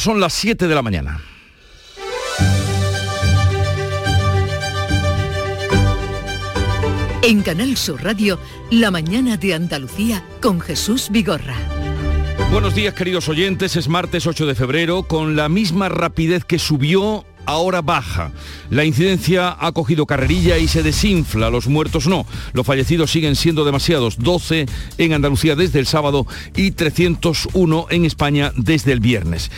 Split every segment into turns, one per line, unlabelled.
Son las 7 de la mañana.
En Canal Sur Radio, La mañana de Andalucía con Jesús Vigorra.
Buenos días queridos oyentes, es martes 8 de febrero, con la misma rapidez que subió ahora baja. La incidencia ha cogido carrerilla y se desinfla, los muertos no. Los fallecidos siguen siendo demasiados, 12 en Andalucía desde el sábado y 301 en España desde el viernes.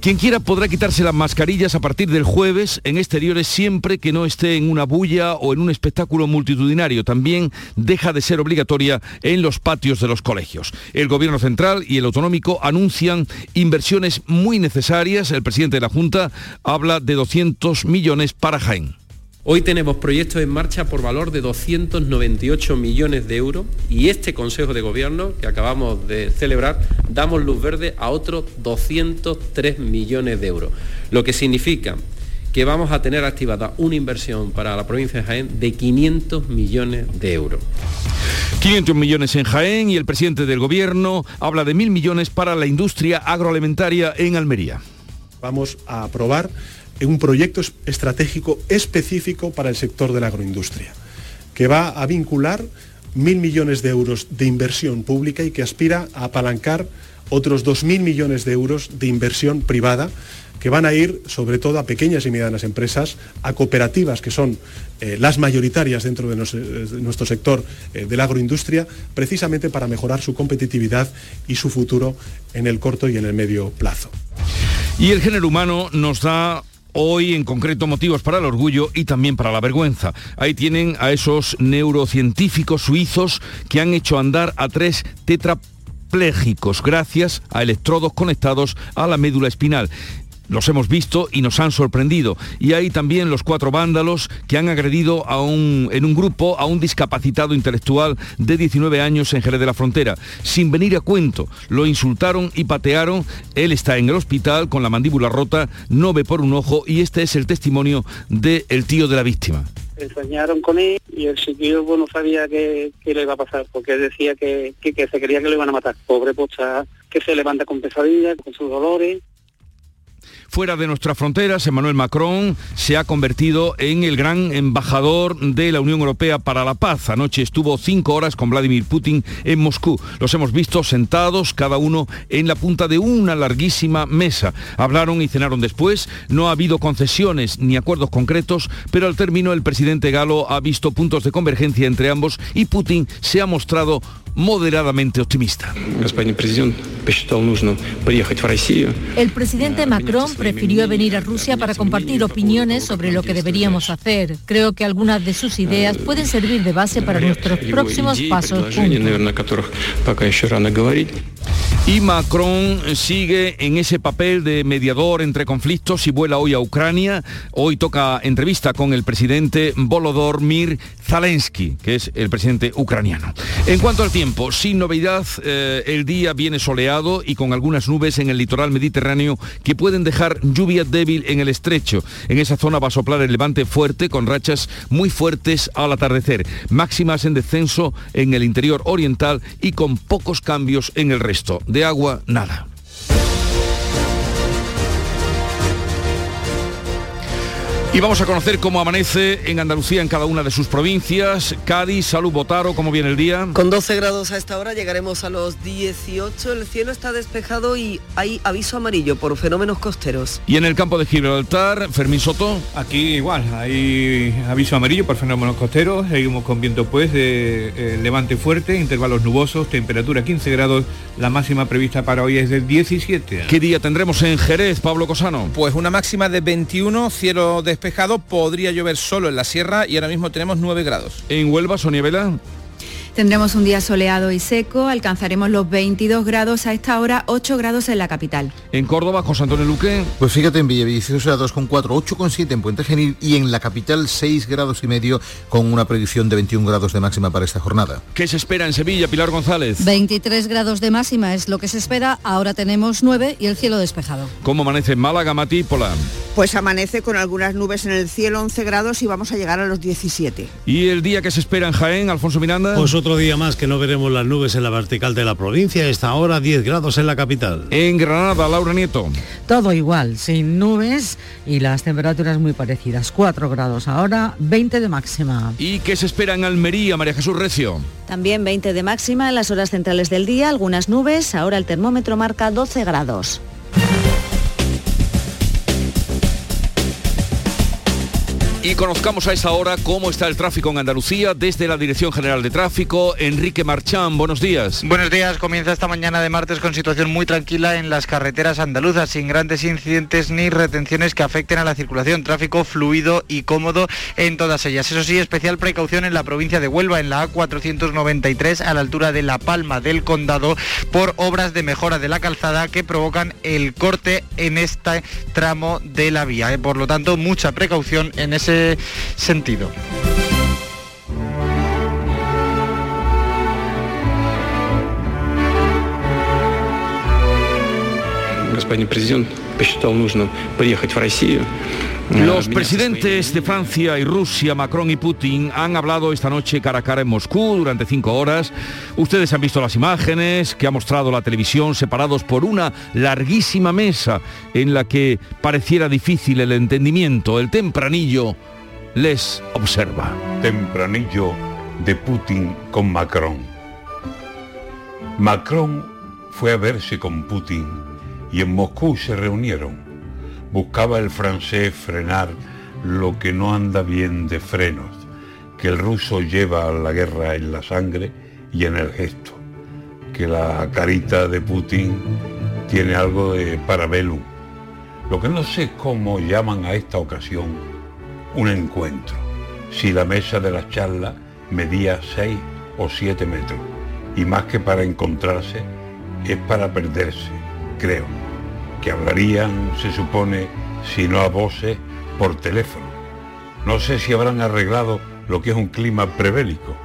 Quien quiera podrá quitarse las mascarillas a partir del jueves en exteriores siempre que no esté en una bulla o en un espectáculo multitudinario. También deja de ser obligatoria en los patios de los colegios. El Gobierno Central y el Autonómico anuncian inversiones muy necesarias. El presidente de la Junta habla de 200 millones para Jaén.
Hoy tenemos proyectos en marcha por valor de 298 millones de euros y este Consejo de Gobierno que acabamos de celebrar damos luz verde a otros 203 millones de euros, lo que significa que vamos a tener activada una inversión para la provincia de Jaén de 500 millones de euros.
500 millones en Jaén y el presidente del Gobierno habla de mil millones para la industria agroalimentaria en Almería.
Vamos a aprobar un proyecto estratégico específico para el sector de la agroindustria, que va a vincular mil millones de euros de inversión pública y que aspira a apalancar otros dos mil millones de euros de inversión privada que van a ir sobre todo a pequeñas y medianas empresas, a cooperativas que son eh, las mayoritarias dentro de, nuestro sector eh, de la agroindustria, precisamente para mejorar su competitividad y su futuro en el corto y en el medio plazo.
Y el género humano nos da Hoy en concreto motivos para el orgullo y también para la vergüenza. Ahí tienen a esos neurocientíficos suizos que han hecho andar a tres tetraplégicos gracias a electrodos conectados a la médula espinal los hemos visto y nos han sorprendido. Y hay también los cuatro vándalos que han agredido a un, en un grupo a un discapacitado intelectual de 19 años en Jerez de la Frontera. Sin venir a cuento, lo insultaron y patearon. Él está en el hospital con la mandíbula rota, no ve por un ojo y este es el testimonio del tío de la víctima
enseñaron con él y el chiquillo no sabía qué, le iba a pasar porque decía que, que, se quería que lo iban a matar. Pobre pocha que se levanta con pesadillas, con sus dolores
Fuera de nuestras fronteras, Emmanuel Macron se ha convertido en el gran embajador de la Unión Europea para la paz. Anoche estuvo cinco horas con Vladimir Putin en Moscú. Los hemos visto sentados, cada uno en la punta de una larguísima mesa. Hablaron y cenaron después. No ha habido concesiones ni acuerdos concretos, pero al término el presidente galo ha visto puntos de convergencia entre ambos y Putin se ha mostrado moderadamente optimista.
El presidente Macron prefirió venir a Rusia para compartir opiniones sobre lo que deberíamos hacer. Creo que algunas de sus ideas pueden servir de base para nuestros próximos pasos.
Y Macron sigue en ese papel de mediador entre conflictos y vuela hoy a Ucrania. Hoy toca entrevista con el presidente Volodymyr Zelensky, que es el presidente ucraniano. En cuanto al tiempo, sin novedad, eh, el día viene soleado y con algunas nubes en el litoral mediterráneo que pueden dejar lluvia débil en el estrecho. En esa zona va a soplar el levante fuerte con rachas muy fuertes al atardecer. Máximas en descenso en el interior oriental y con pocos cambios en el resto. De agua, nada. Y vamos a conocer cómo amanece en Andalucía en cada una de sus provincias. Cádiz, Salud, Botaro, ¿cómo viene el día?
Con 12 grados a esta hora llegaremos a los 18. El cielo está despejado y hay aviso amarillo por fenómenos costeros.
Y en el campo de Gibraltar, Fermín Soto.
Aquí igual, hay aviso amarillo por fenómenos costeros. Seguimos con viento pues de eh, levante fuerte, intervalos nubosos, temperatura 15 grados. La máxima prevista para hoy es del 17.
¿Qué día tendremos en Jerez, Pablo Cosano?
Pues una máxima de 21, cielo de despejado, podría llover solo en la sierra y ahora mismo tenemos 9 grados.
¿En Huelva, Sonia Vela?
Tendremos un día soleado y seco, alcanzaremos los 22 grados a esta hora, 8 grados en la capital.
¿En Córdoba, José Antonio Luque?
Pues fíjate, en Villaviciosa 2,4, 8,7 en Puente Genil y en la capital 6 grados y medio con una predicción de 21 grados de máxima para esta jornada.
¿Qué se espera en Sevilla, Pilar González?
23 grados de máxima es lo que se espera, ahora tenemos 9 y el cielo despejado.
¿Cómo amanece en Málaga, Matípola?
Pues amanece con algunas nubes en el cielo, 11 grados y vamos a llegar a los 17.
¿Y el día que se espera en Jaén, Alfonso Miranda?
Pues
otro día más que no veremos las nubes en la vertical de la provincia. Esta hora 10 grados en la capital.
En Granada, Laura Nieto.
Todo igual, sin nubes y las temperaturas muy parecidas. 4 grados ahora, 20 de máxima.
¿Y qué se espera en Almería, María Jesús Recio?
También 20 de máxima en las horas centrales del día, algunas nubes. Ahora el termómetro marca 12 grados.
Y conozcamos a esta hora cómo está el tráfico en Andalucía desde la Dirección General de Tráfico. Enrique Marchán, buenos días.
Buenos días, comienza esta mañana de martes con situación muy tranquila en las carreteras andaluzas, sin grandes incidentes ni retenciones que afecten a la circulación. Tráfico fluido y cómodo en todas ellas. Eso sí, especial precaución en la provincia de Huelva, en la A493, a la altura de La Palma del Condado, por obras de mejora de la calzada que provocan el corte en este tramo de la vía. ¿eh? Por lo tanto, mucha precaución en ese sentido.
Господин президент посчитал нужным приехать в Россию.
Los presidentes de Francia y Rusia, Macron y Putin, han hablado esta noche cara a cara en Moscú durante cinco horas. Ustedes han visto las imágenes que ha mostrado la televisión separados por una larguísima mesa en la que pareciera difícil el entendimiento. El tempranillo les observa.
Tempranillo de Putin con Macron. Macron fue a verse con Putin y en Moscú se reunieron buscaba el francés frenar lo que no anda bien de frenos, que el ruso lleva la guerra en la sangre y en el gesto, que la carita de Putin tiene algo de parabellum. Lo que no sé es cómo llaman a esta ocasión un encuentro, si la mesa de la charla medía 6 o 7 metros, y más que para encontrarse, es para perderse, creo que hablarían, se supone, si no a voces, por teléfono. No sé si habrán arreglado lo que es un clima prebélico,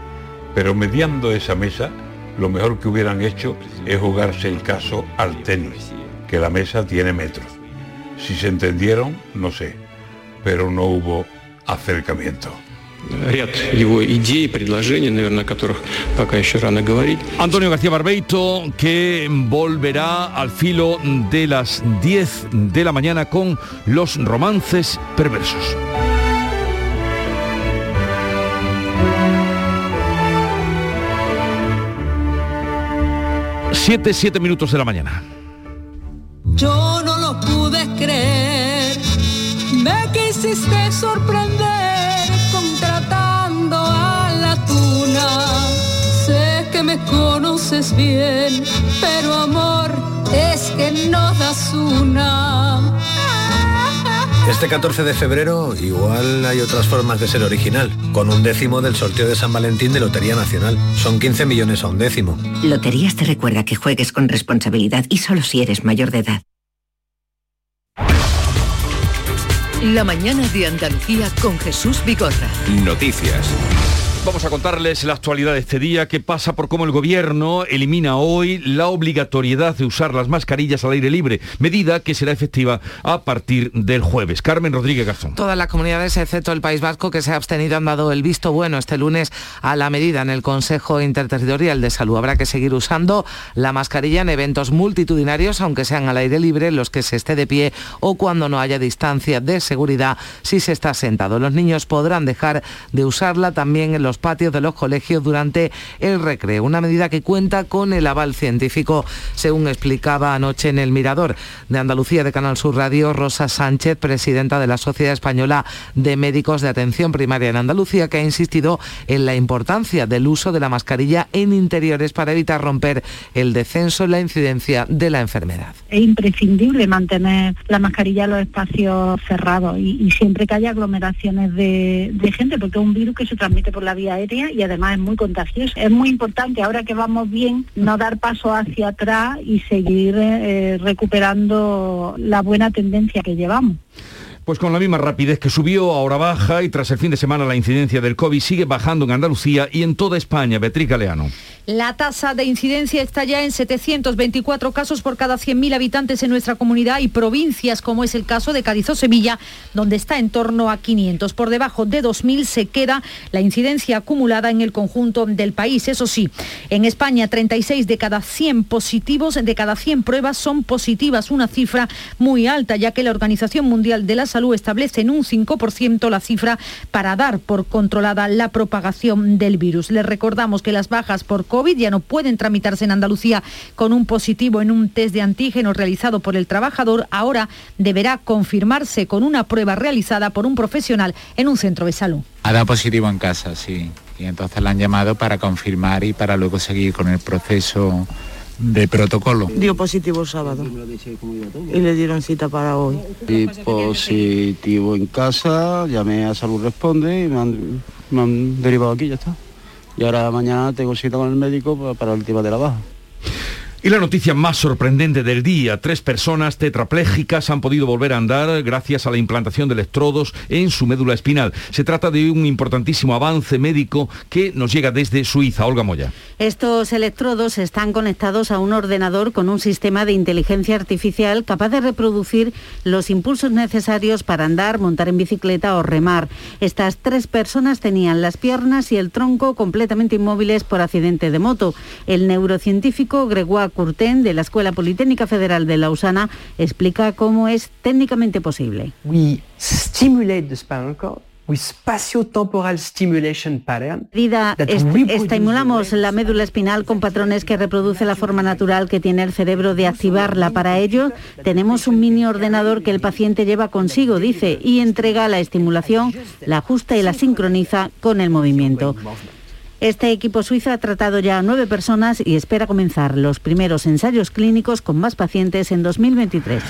pero mediando esa mesa, lo mejor que hubieran hecho es jugarse el caso al tenis, que la mesa tiene metros. Si se entendieron, no sé, pero no hubo acercamiento.
Antonio García Barbeito, que volverá al filo de las 10 de la mañana con los romances perversos. Siete, siete minutos de la mañana.
Yo no lo pude creer, me quisiste sorprender conoces bien, pero amor es que no das una.
Este 14 de febrero igual hay otras formas de ser original, con un décimo del sorteo de San Valentín de Lotería Nacional. Son 15 millones a un décimo.
Loterías te recuerda que juegues con responsabilidad y solo si eres mayor de edad.
La mañana de Andalucía con Jesús Bigorra.
Noticias. Vamos a contarles la actualidad de este día que pasa por cómo el gobierno elimina hoy la obligatoriedad de usar las mascarillas al aire libre, medida que será efectiva a partir del jueves. Carmen Rodríguez Garzón.
Todas las comunidades, excepto el País Vasco, que se ha abstenido, han dado el visto bueno este lunes a la medida en el Consejo Interterritorial de Salud. Habrá que seguir usando la mascarilla en eventos multitudinarios, aunque sean al aire libre, los que se esté de pie o cuando no haya distancia de seguridad si se está sentado. Los niños podrán dejar de usarla también en los patios de los colegios durante el recreo, una medida que cuenta con el aval científico, según explicaba anoche en el Mirador de Andalucía de Canal Sur Radio, Rosa Sánchez, presidenta de la Sociedad Española de Médicos de Atención Primaria en Andalucía, que ha insistido en la importancia del uso de la mascarilla en interiores para evitar romper el descenso en la incidencia de la enfermedad.
Es imprescindible mantener la mascarilla en los espacios cerrados y, siempre que haya aglomeraciones de, de gente, porque es un virus que se transmite por la vía aérea y además es muy contagioso. Es muy importante ahora que vamos bien no dar paso hacia atrás y seguir eh, recuperando la buena tendencia que llevamos.
Pues con la misma rapidez que subió, ahora baja y tras el fin de semana la incidencia del COVID sigue bajando en Andalucía y en toda España. Beatriz Galeano.
La tasa de incidencia está ya en 724 casos por cada 100.000 habitantes en nuestra comunidad y provincias, como es el caso de Cádiz o Sevilla, donde está en torno a 500. Por debajo de 2.000 se queda la incidencia acumulada en el conjunto del país. Eso sí, en España 36 de cada 100 positivos, de cada 100 pruebas son positivas, una cifra muy alta, ya que la Organización Mundial de la Salud establece en un 5% la cifra para dar por controlada la propagación del virus. Les recordamos que las bajas por COVID ya no pueden tramitarse en Andalucía con un positivo en un test de antígeno realizado por el trabajador. Ahora deberá confirmarse con una prueba realizada por un profesional en un centro de salud.
Ha dado positivo en casa, sí. Y entonces la han llamado para confirmar y para luego seguir con el proceso de protocolo.
Dio positivo el sábado y le dieron cita para hoy.
Y positivo en casa, llamé a Salud Responde y me han, me han derivado aquí, ya está. Y ahora mañana tengo cita con el médico pa- para el tema de la baja.
Y la noticia más sorprendente del día, tres personas tetraplégicas han podido volver a andar gracias a la implantación de electrodos en su médula espinal. Se trata de un importantísimo avance médico que nos llega desde Suiza. Olga Moya.
Estos electrodos están conectados a un ordenador con un sistema de inteligencia artificial capaz de reproducir los impulsos necesarios para andar, montar en bicicleta o remar. Estas tres personas tenían las piernas y el tronco completamente inmóviles por accidente de moto. El neurocientífico Gregoire Courten de la Escuela Politécnica Federal de Lausana explica cómo es técnicamente posible.
We stimulate the spinal cord spatio-temporal stimulation pattern.
estimulamos la médula espinal con patrones que reproduce la forma natural que tiene el cerebro de activarla. Para ello, tenemos un mini ordenador que el paciente lleva consigo, dice, y entrega la estimulación, la ajusta y la sincroniza con el movimiento. Este equipo suizo ha tratado ya a nueve personas y espera comenzar los primeros ensayos clínicos con más pacientes en 2023.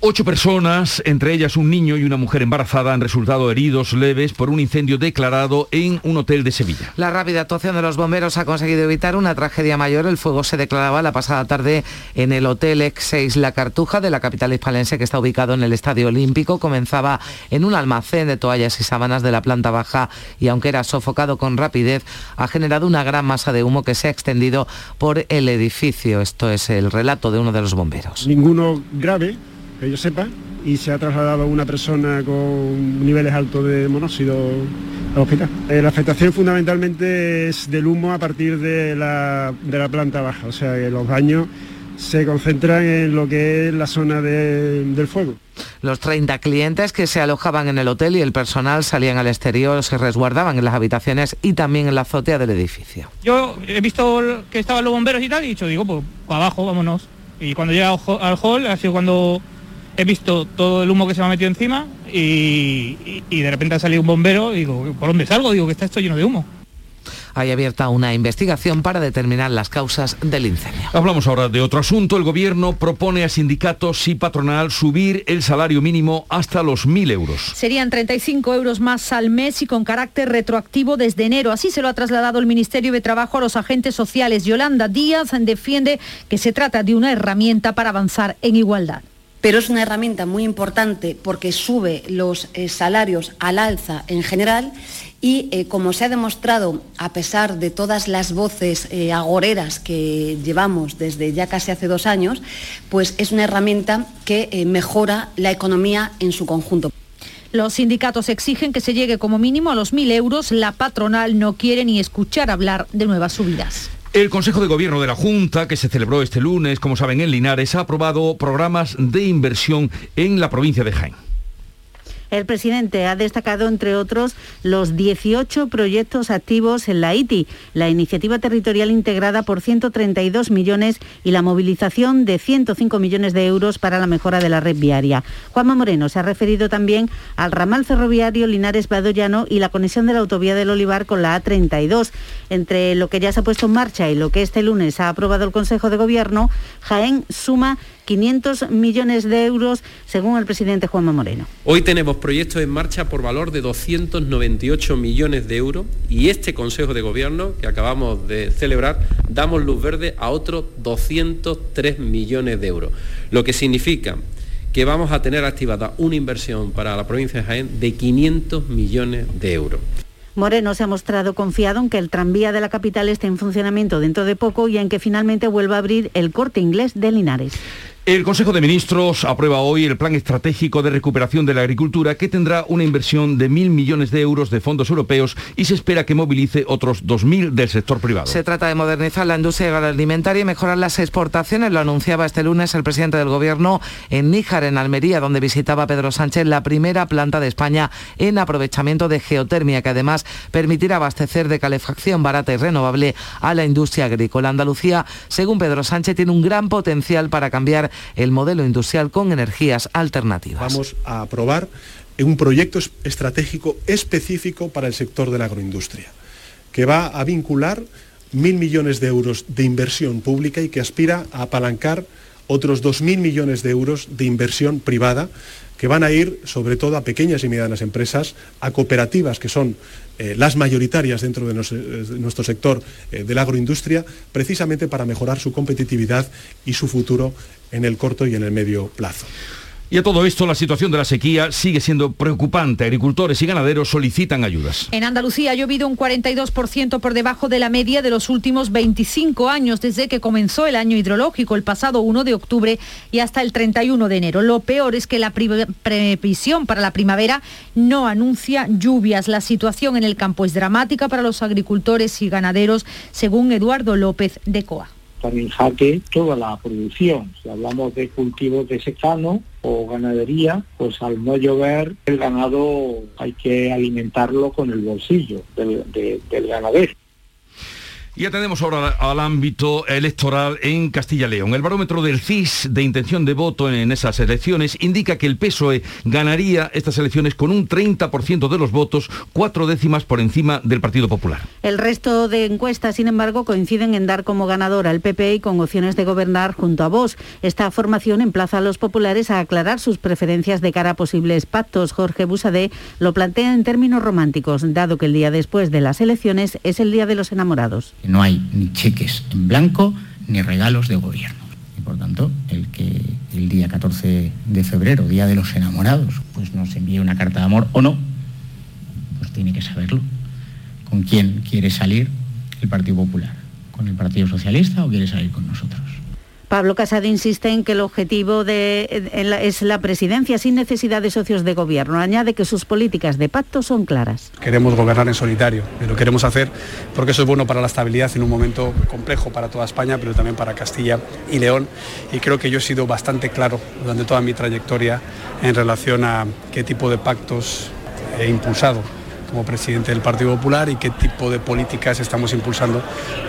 Ocho personas, entre ellas un niño y una mujer embarazada, han resultado heridos leves por un incendio declarado en un hotel de Sevilla.
La rápida actuación de los bomberos ha conseguido evitar una tragedia mayor. El fuego se declaraba la pasada tarde en el Hotel X6 La Cartuja de la capital hispalense que está ubicado en el Estadio Olímpico. Comenzaba en un almacén de toallas y sábanas de la planta baja y aunque era sofocado con rapidez, ha generado una gran masa de humo que se ha extendido por el edificio. Esto es el relato de uno de los bomberos.
Ninguno grave, que yo sepa, y se ha trasladado a una persona con niveles altos de monóxido al hospital. Eh, la afectación fundamentalmente es del humo a partir de la, de la planta baja, o sea que los daños se concentran en lo que es la zona de- del fuego.
Los 30 clientes que se alojaban en el hotel y el personal salían al exterior, se resguardaban en las habitaciones y también en la azotea del edificio.
Yo he visto que estaban los bomberos y tal, y he dicho, digo, pues para abajo, vámonos. Y cuando llega al hall ha sido cuando he visto todo el humo que se me ha metido encima y, y- y de repente ha salido un bombero y digo, ¿por dónde salgo? Digo que está esto lleno de humo.
Hay abierta una investigación para determinar las causas del incendio.
Hablamos ahora de otro asunto. El gobierno propone a sindicatos y patronal subir el salario mínimo hasta los 1.000 euros.
Serían 35 euros más al mes y con carácter retroactivo desde enero. Así se lo ha trasladado el Ministerio de Trabajo a los agentes sociales. Yolanda Díaz defiende que se trata de una herramienta para avanzar en igualdad.
Pero es una herramienta muy importante porque sube los eh, salarios al alza en general y eh, como se ha demostrado, a pesar de todas las voces eh, agoreras que llevamos desde ya casi hace dos años, pues es una herramienta que mejora la economía en su conjunto.
Los sindicatos exigen que se llegue como mínimo a los 1.000 euros. La patronal no quiere ni escuchar hablar de nuevas subidas.
El Consejo de Gobierno de la Junta, que se celebró este lunes, como saben, en Linares, ha aprobado programas de inversión en la provincia de Jaén.
El presidente ha destacado, entre otros, los 18 proyectos activos en la ITI, la iniciativa territorial integrada por 132 millones y la movilización de 105 millones de euros para la mejora de la red viaria. Juanma Moreno se ha referido también al ramal ferroviario Linares-Badollano y la conexión de la autovía del Olivar con la A32. Entre lo que ya se ha puesto en marcha y lo que este lunes ha aprobado el Consejo de Gobierno, Jaén suma 500 millones de euros, según el presidente Juanma Moreno.
Hoy tenemos proyectos en marcha por valor de 298 millones de euros y este Consejo de Gobierno que acabamos de celebrar damos luz verde a otros 203 millones de euros, lo que significa que vamos a tener activada una inversión para la provincia de Jaén de 500 millones de euros.
Moreno se ha mostrado confiado en que el tranvía de la capital esté en funcionamiento dentro de poco y en que finalmente vuelva a abrir el corte inglés de Linares.
El Consejo de Ministros aprueba hoy el Plan Estratégico de Recuperación de la Agricultura que tendrá una inversión de mil millones de euros de fondos europeos y se espera que movilice otros 2.000 del sector privado.
Se trata de modernizar la industria agroalimentaria y mejorar las exportaciones. Lo anunciaba este lunes el presidente del Gobierno en Níjar, en Almería, donde visitaba Pedro Sánchez la primera planta de España en aprovechamiento de geotermia, que además permitirá abastecer de calefacción barata y renovable a la industria agrícola. Andalucía, según Pedro Sánchez, tiene un gran potencial para cambiar el modelo industrial con energías alternativas.
Vamos a aprobar un proyecto estratégico específico para el sector de la agroindustria, que va a vincular mil millones de euros de inversión pública y que aspira a apalancar otros dos mil millones de euros de inversión privada que van a ir sobre todo a pequeñas y medianas empresas, a cooperativas que son eh, las mayoritarias dentro de, nuestro sector eh, de la agroindustria, precisamente para mejorar su competitividad y su futuro en el corto y en el medio plazo.
Y a todo esto, la situación de la sequía sigue siendo preocupante. Agricultores y ganaderos solicitan ayudas.
En Andalucía ha llovido un 42% por debajo de la media de los últimos 25 años, desde que comenzó el año hidrológico el pasado 1 de octubre y hasta el 31 de enero. Lo peor es que la previsión para la primavera no anuncia lluvias. La situación en el campo es dramática para los agricultores y ganaderos, según Eduardo López de Coa
en jaque toda la producción. Si hablamos de cultivos de secano o ganadería, pues al no llover el ganado hay que alimentarlo con el bolsillo del ganadero.
Y atendemos ahora al ámbito electoral en Castilla León. El barómetro del CIS de intención de voto en esas elecciones indica que el PSOE ganaría estas elecciones con un 30% de los votos, cuatro décimas por encima del Partido Popular.
El resto de encuestas, sin embargo, coinciden en dar como ganador al PP y con opciones de gobernar junto a Vox. Esta formación emplaza a los populares a aclarar sus preferencias de cara a posibles pactos. Jorge Busadé lo plantea en términos románticos, dado que el día después de las elecciones es el día de los enamorados.
No hay ni cheques en blanco ni regalos de gobierno. Y por tanto, el que el día 14 de febrero, Día de los Enamorados, pues nos envíe una carta de amor o no, pues tiene que saberlo. ¿Con quién quiere salir el Partido Popular? ¿Con el Partido Socialista o quiere salir con nosotros?
Pablo Casado insiste en que el objetivo es la presidencia sin necesidad de socios de gobierno. Añade que sus políticas de pacto son claras.
Queremos gobernar en solitario y lo queremos hacer porque eso es bueno para la estabilidad en un momento complejo para toda España, pero también para Castilla y León. Y creo que yo he sido bastante claro durante toda mi trayectoria en relación a qué tipo de pactos he impulsado como presidente del Partido Popular y qué tipo de políticas estamos impulsando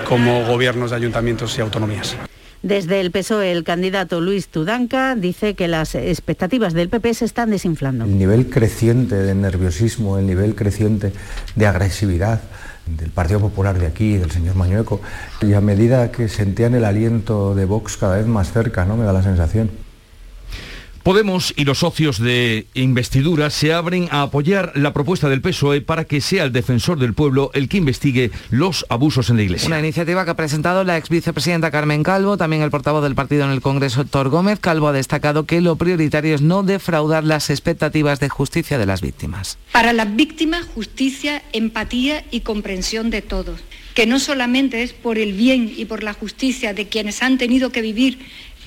como gobiernos de ayuntamientos y autonomías.
Desde el PSOE, el candidato Luis Tudanca dice que las expectativas del PP se están desinflando.
El nivel creciente de nerviosismo, el nivel creciente de agresividad del Partido Popular de aquí, del señor Mañueco, y a medida que sentían el aliento de Vox cada vez más cerca, ¿no? Me da la sensación.
Podemos y los socios de investidura se abren a apoyar la propuesta del PSOE para que sea el defensor del pueblo el que investigue los abusos en la Iglesia.
Una iniciativa que ha presentado la ex vicepresidenta Carmen Calvo, también el portavoz del partido en el Congreso, Héctor Gómez. Calvo ha destacado que lo prioritario es no defraudar las expectativas de justicia de las víctimas.
Para las víctimas, justicia, empatía y comprensión de todos que no solamente es por el bien y por la justicia de quienes han tenido que vivir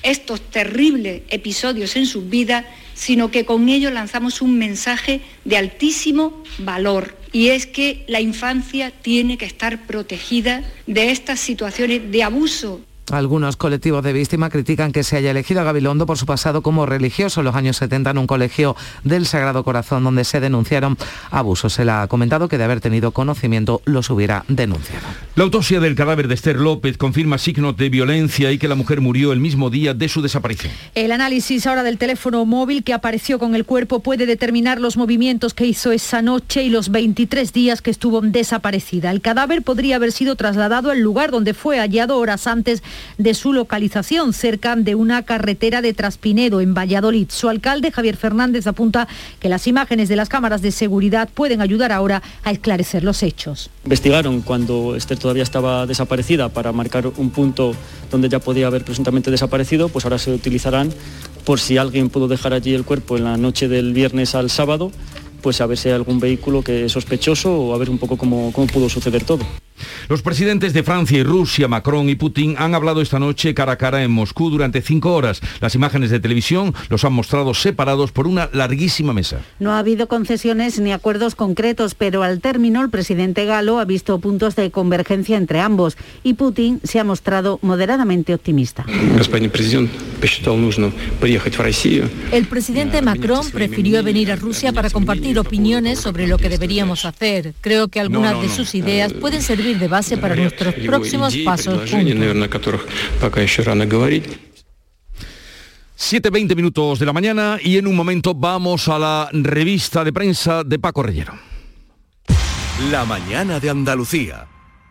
estos terribles episodios en sus vidas, sino que con ello lanzamos un mensaje de altísimo valor. Y es que la infancia tiene que estar protegida de estas situaciones de abuso
algunos colectivos de víctimas critican que se haya elegido a Gabilondo por su pasado como religioso en los años 70 en un colegio del Sagrado Corazón donde se denunciaron abusos. Se le ha comentado que de haber tenido conocimiento los hubiera denunciado.
La autopsia del cadáver de Esther López confirma signos de violencia y que la mujer murió el mismo día de su desaparición.
El análisis ahora del teléfono móvil que apareció con el cuerpo puede determinar los movimientos que hizo esa noche y los 23 días que estuvo desaparecida. El cadáver podría haber sido trasladado al lugar donde fue hallado horas antes de su localización cerca de una carretera de Traspinedo en Valladolid. Su alcalde, Javier Fernández, apunta que las imágenes de las cámaras de seguridad pueden ayudar ahora a esclarecer los hechos.
Investigaron cuando Esther todavía estaba desaparecida para marcar un punto donde ya podía haber presuntamente desaparecido, pues ahora se utilizarán por si alguien pudo dejar allí el cuerpo en la noche del viernes al sábado, pues a ver si hay algún vehículo que es sospechoso o a ver un poco cómo, cómo pudo suceder todo.
Los presidentes de Francia y Rusia, Macron y Putin, han hablado esta noche cara a cara en Moscú durante cinco horas. Las imágenes de televisión los han mostrado separados por una larguísima mesa.
No ha habido concesiones ni acuerdos concretos, pero al término el presidente galo ha visto puntos de convergencia entre ambos y Putin se ha mostrado moderadamente optimista.
El presidente Macron prefirió venir a Rusia para compartir opiniones sobre lo que deberíamos hacer. Creo que algunas de sus ideas pueden servir de base para nuestros próximos pasos.
7.20 minutos de la mañana y en un momento vamos a la revista de prensa de Paco Rellero.
La mañana de Andalucía.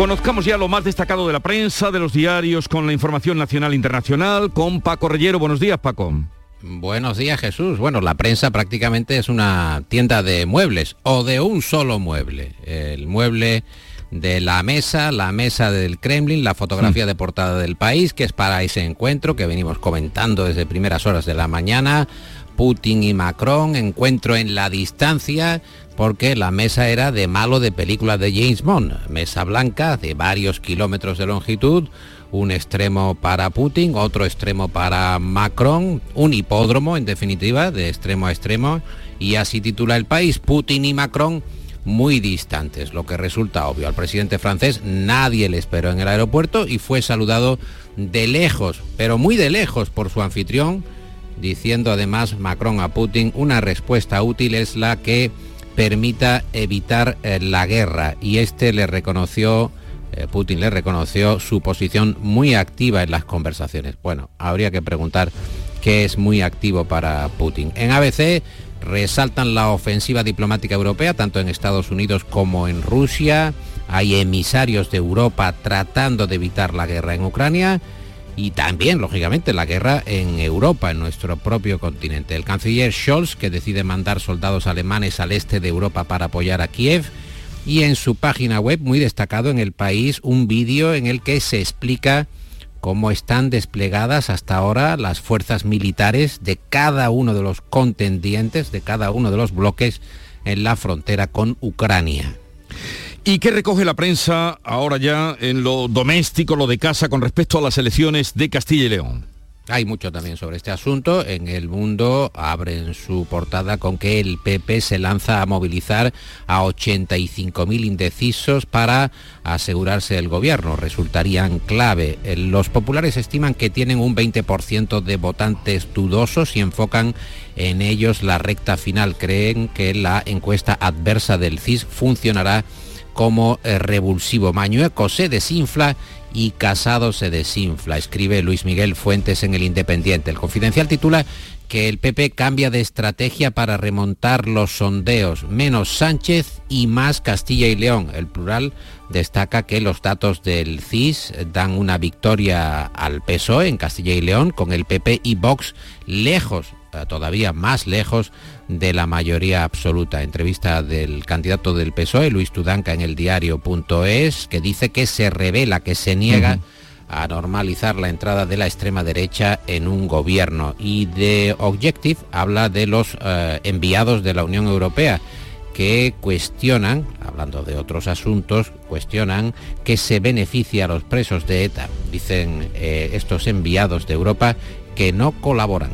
Conozcamos ya lo más destacado de la prensa, de los diarios, con la información nacional e internacional, con Paco Rellero. Buenos días, Paco.
Buenos días, Jesús. Bueno, la prensa prácticamente es una tienda de muebles o de un solo mueble. El mueble de la mesa, la mesa del Kremlin, la fotografía de portada del país, que es para ese encuentro que venimos comentando desde primeras horas de la mañana. Putin y Macron, encuentro en la distancia, porque la mesa era de malo de película de James Bond, mesa blanca de varios kilómetros de longitud, un extremo para Putin, otro extremo para Macron, un hipódromo en definitiva, de extremo a extremo, y así titula el país, Putin y Macron muy distantes, lo que resulta obvio. Al presidente francés nadie le esperó en el aeropuerto y fue saludado de lejos, pero muy de lejos por su anfitrión, diciendo además Macron a Putin, una respuesta útil es la que permita evitar eh, la guerra y este le reconoció eh, Putin le reconoció su posición muy activa en las conversaciones. Bueno, habría que preguntar qué es muy activo para Putin. En ABC resaltan la ofensiva diplomática europea, tanto en Estados Unidos como en Rusia. Hay emisarios de Europa tratando de evitar la guerra en Ucrania y también, lógicamente, la guerra en Europa, en nuestro propio continente. El canciller Scholz, que decide mandar soldados alemanes al este de Europa para apoyar a Kiev, y en su página web, muy destacado en el país, un vídeo en el que se explica cómo están desplegadas hasta ahora las fuerzas militares de cada uno de los contendientes, de cada uno de los bloques en la frontera con Ucrania.
¿Y qué recoge la prensa ahora ya en lo doméstico, lo de casa, con respecto a las elecciones de Castilla y León?
Hay mucho también sobre este asunto. En el mundo abren su portada con que el PP se lanza a movilizar a 85.000 indecisos para asegurarse el gobierno. Resultarían clave. Los populares estiman que tienen un 20% de votantes dudosos y enfocan en ellos la recta final. Creen que la encuesta adversa del CIS funcionará como eh, revulsivo. Mañueco se desinfla y Casado se desinfla, escribe Luis Miguel Fuentes en El Independiente. El Confidencial titula que el PP cambia de estrategia para remontar los sondeos, menos Sánchez y más Castilla y León. El plural destaca que los datos del CIS dan una victoria al PSOE en Castilla y León, con el PP y Vox lejos, todavía más lejos de la mayoría absoluta. Entrevista del candidato del PSOE, Luis Tudanca, en el diario.es, que dice que se revela, que se niega a normalizar la entrada de la extrema derecha en un gobierno. Y de Objective habla de los eh, enviados de la Unión Europea que cuestionan, hablando de otros asuntos, cuestionan que se beneficia a los presos de ETA. Dicen eh, estos enviados de Europa que no colaboran.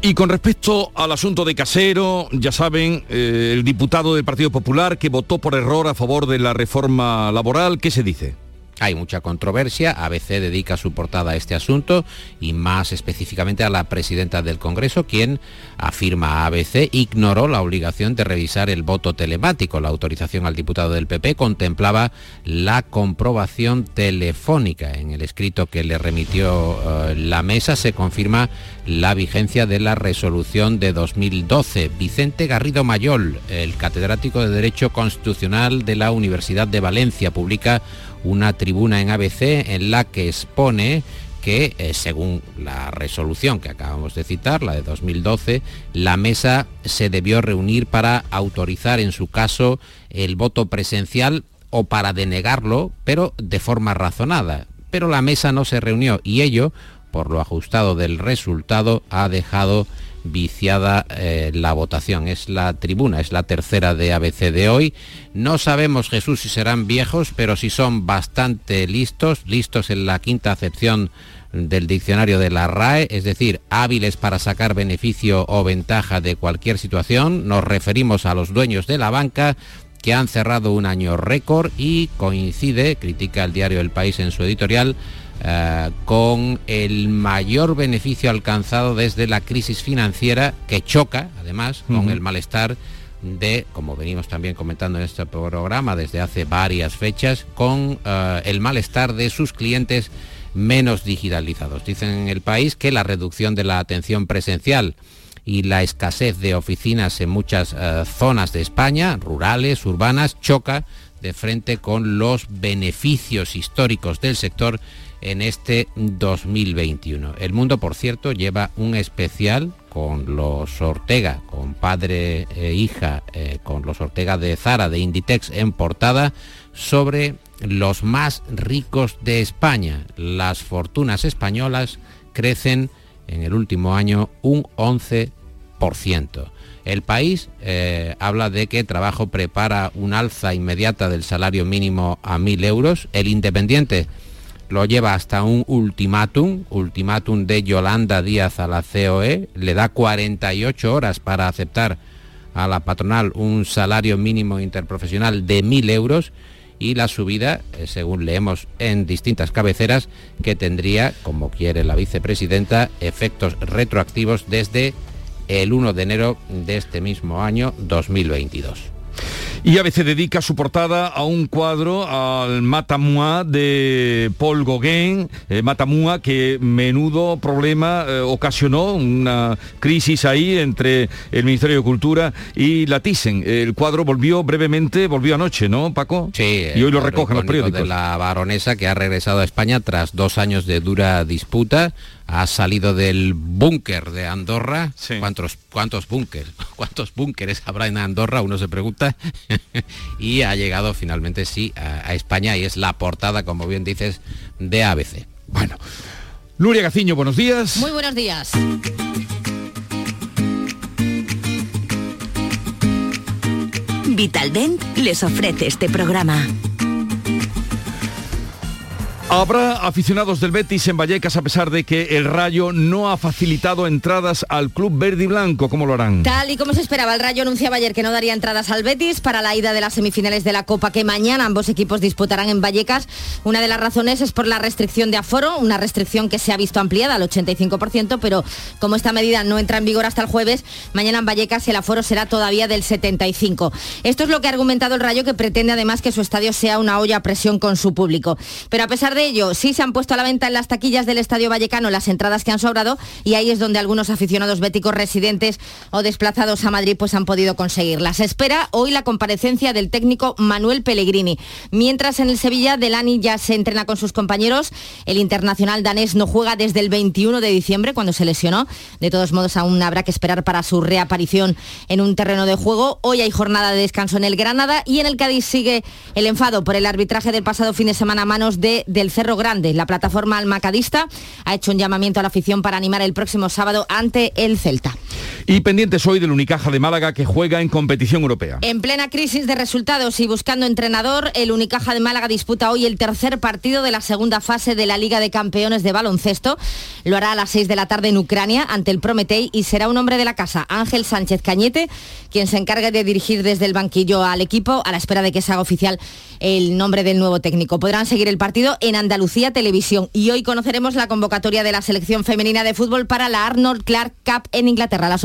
Y con respecto al asunto de Casero, ya saben, eh, el diputado del Partido Popular que votó por error a favor de la reforma laboral, ¿qué se dice?
Hay mucha controversia, ABC dedica su portada a este asunto y más específicamente a la presidenta del Congreso, quien afirma a ABC ignoró la obligación de revisar el voto telemático. La autorización al diputado del PP contemplaba la comprobación telefónica. En el escrito que le remitió eh, la mesa se confirma la vigencia de la resolución de 2012. Vicente Garrido Mayol, el catedrático de Derecho Constitucional de la Universidad de Valencia, publica una tribuna en ABC en la que expone que, eh, según la resolución que acabamos de citar, la de 2012, la mesa se debió reunir para autorizar en su caso el voto presencial o para denegarlo, pero de forma razonada. Pero la mesa no se reunió y ello, por lo ajustado del resultado, ha dejado viciada eh, la votación. Es la tribuna, es la tercera de ABC de hoy. No sabemos, Jesús, si serán viejos, pero si son bastante listos, listos en la quinta acepción del diccionario de la RAE, es decir, hábiles para sacar beneficio o ventaja de cualquier situación. Nos referimos a los dueños de la banca que han cerrado un año récord y coincide, critica el diario El País en su editorial, eh, con el mayor beneficio alcanzado desde la crisis financiera que choca, además, con el malestar de, como venimos también comentando en este programa desde hace varias fechas, con eh, el malestar de sus clientes menos digitalizados. Dicen en el país que la reducción de la atención presencial y la escasez de oficinas en muchas eh, zonas de España, rurales, urbanas, choca de frente con los beneficios históricos del sector en este 2021. El mundo, por cierto, lleva un especial con los Ortega, con padre e hija, eh, con los Ortega de Zara, de Inditex en portada, sobre los más ricos de España. Las fortunas españolas crecen en el último año un 11%. El país eh, habla de que trabajo prepara un alza inmediata del salario mínimo a 1.000 euros. El Independiente lo lleva hasta un ultimátum, ultimátum de Yolanda Díaz a la COE, le da 48 horas para aceptar a la patronal un salario mínimo interprofesional de 1.000 euros y la subida, eh, según leemos en distintas cabeceras, que tendría, como quiere la vicepresidenta, efectos retroactivos desde el 1 de enero de este mismo año 2022.
Y a veces dedica su portada a un cuadro, al Matamua de Paul Gauguin, eh, Matamua que menudo problema eh, ocasionó, una crisis ahí entre el Ministerio de Cultura y la Thyssen. El cuadro volvió brevemente, volvió anoche, ¿no, Paco?
Sí.
Y hoy lo recogen los periódicos.
De la baronesa que ha regresado a España tras dos años de dura disputa ha salido del búnker de Andorra. ¿Cuántos, cuántos búnkeres? ¿Cuántos búnkeres habrá en Andorra? Uno se pregunta. y ha llegado finalmente, sí, a, España y es la portada, como bien dices, de ABC.
Bueno. Nuria Gaciño, buenos días.
Muy buenos días.
Vitaldent les ofrece este programa.
Habrá aficionados del Betis en Vallecas a pesar de que el Rayo no ha facilitado entradas al club verde y blanco. ¿Cómo lo harán?
Tal y como se esperaba, el Rayo anunciaba ayer que no daría entradas al Betis para la ida de las semifinales de la Copa que mañana ambos equipos disputarán en Vallecas. Una de las razones es por la restricción de aforo, una restricción que se ha visto ampliada al 85%, pero como esta medida no entra en vigor hasta el jueves, mañana en Vallecas el aforo será todavía del 75%. Esto es lo que ha argumentado el Rayo, que pretende además que su estadio sea una olla a presión con su público. Pero a pesar de ello, sí se han puesto a la venta en las taquillas del Estadio Vallecano las entradas que han sobrado y ahí es donde algunos aficionados béticos residentes o desplazados a Madrid pues han podido conseguirlas. espera hoy la comparecencia del técnico Manuel Pellegrini. Mientras en el Sevilla, Delani ya se entrena con sus compañeros. El internacional danés no juega desde el 21 de diciembre cuando se lesionó. De todos modos, aún habrá que esperar para su reaparición en un terreno de juego. Hoy hay jornada de descanso en el Granada y en el Cádiz sigue el enfado por el arbitraje del pasado fin de semana a manos de, del Cerro Grande. La plataforma almacadista ha hecho un llamamiento a la afición para animar el próximo sábado ante el Celta.
Y pendientes hoy del Unicaja de Málaga que juega en competición europea.
En plena crisis de resultados y buscando entrenador, el Unicaja de Málaga disputa hoy el tercer partido de la segunda fase de la Liga de Campeones de Baloncesto. Lo hará a las 6 de la tarde en Ucrania ante el Prometei y será un hombre de la casa, Ángel Sánchez Cañete,
quien se encargue de dirigir desde el banquillo al equipo a la espera de que se haga oficial el nombre del nuevo técnico. Podrán seguir el partido en Andalucía Televisión y hoy conoceremos la convocatoria de la selección femenina de fútbol para la Arnold Clark Cup en Inglaterra. A las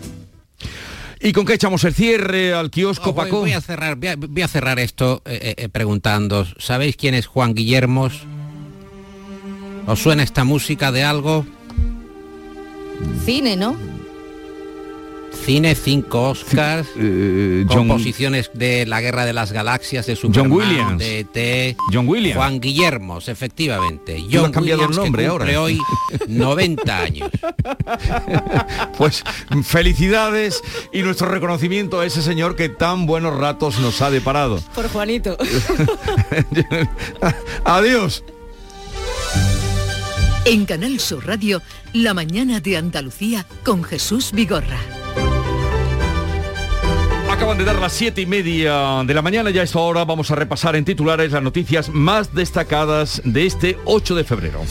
¿Y con qué echamos el cierre al kiosco,
Oh, voy,
Paco?
voy a cerrar, voy a, voy a cerrar esto eh, eh, preguntando, ¿sabéis quién es Juan Guillermos? ¿Os suena esta música de algo?
Cine, ¿no?
Cine, cinco Oscars,
Eh, John-
composiciones de La Guerra de las Galaxias, de Superman,
Williams.
de ET,
John Williams.
Juan Guillermos, efectivamente. John
has cambiado el
Williams, que
nombre
cumple
ahora.
hoy 90 años.
Pues felicidades y nuestro reconocimiento a ese señor que tan buenos ratos nos ha deparado.
Por Juanito.
Adiós.
En Canal Sur Radio, La mañana de Andalucía con Jesús Vigorra.
Acaban de dar las siete y media de la mañana, ya esta hora vamos a repasar en titulares las noticias más destacadas de este 8 de febrero.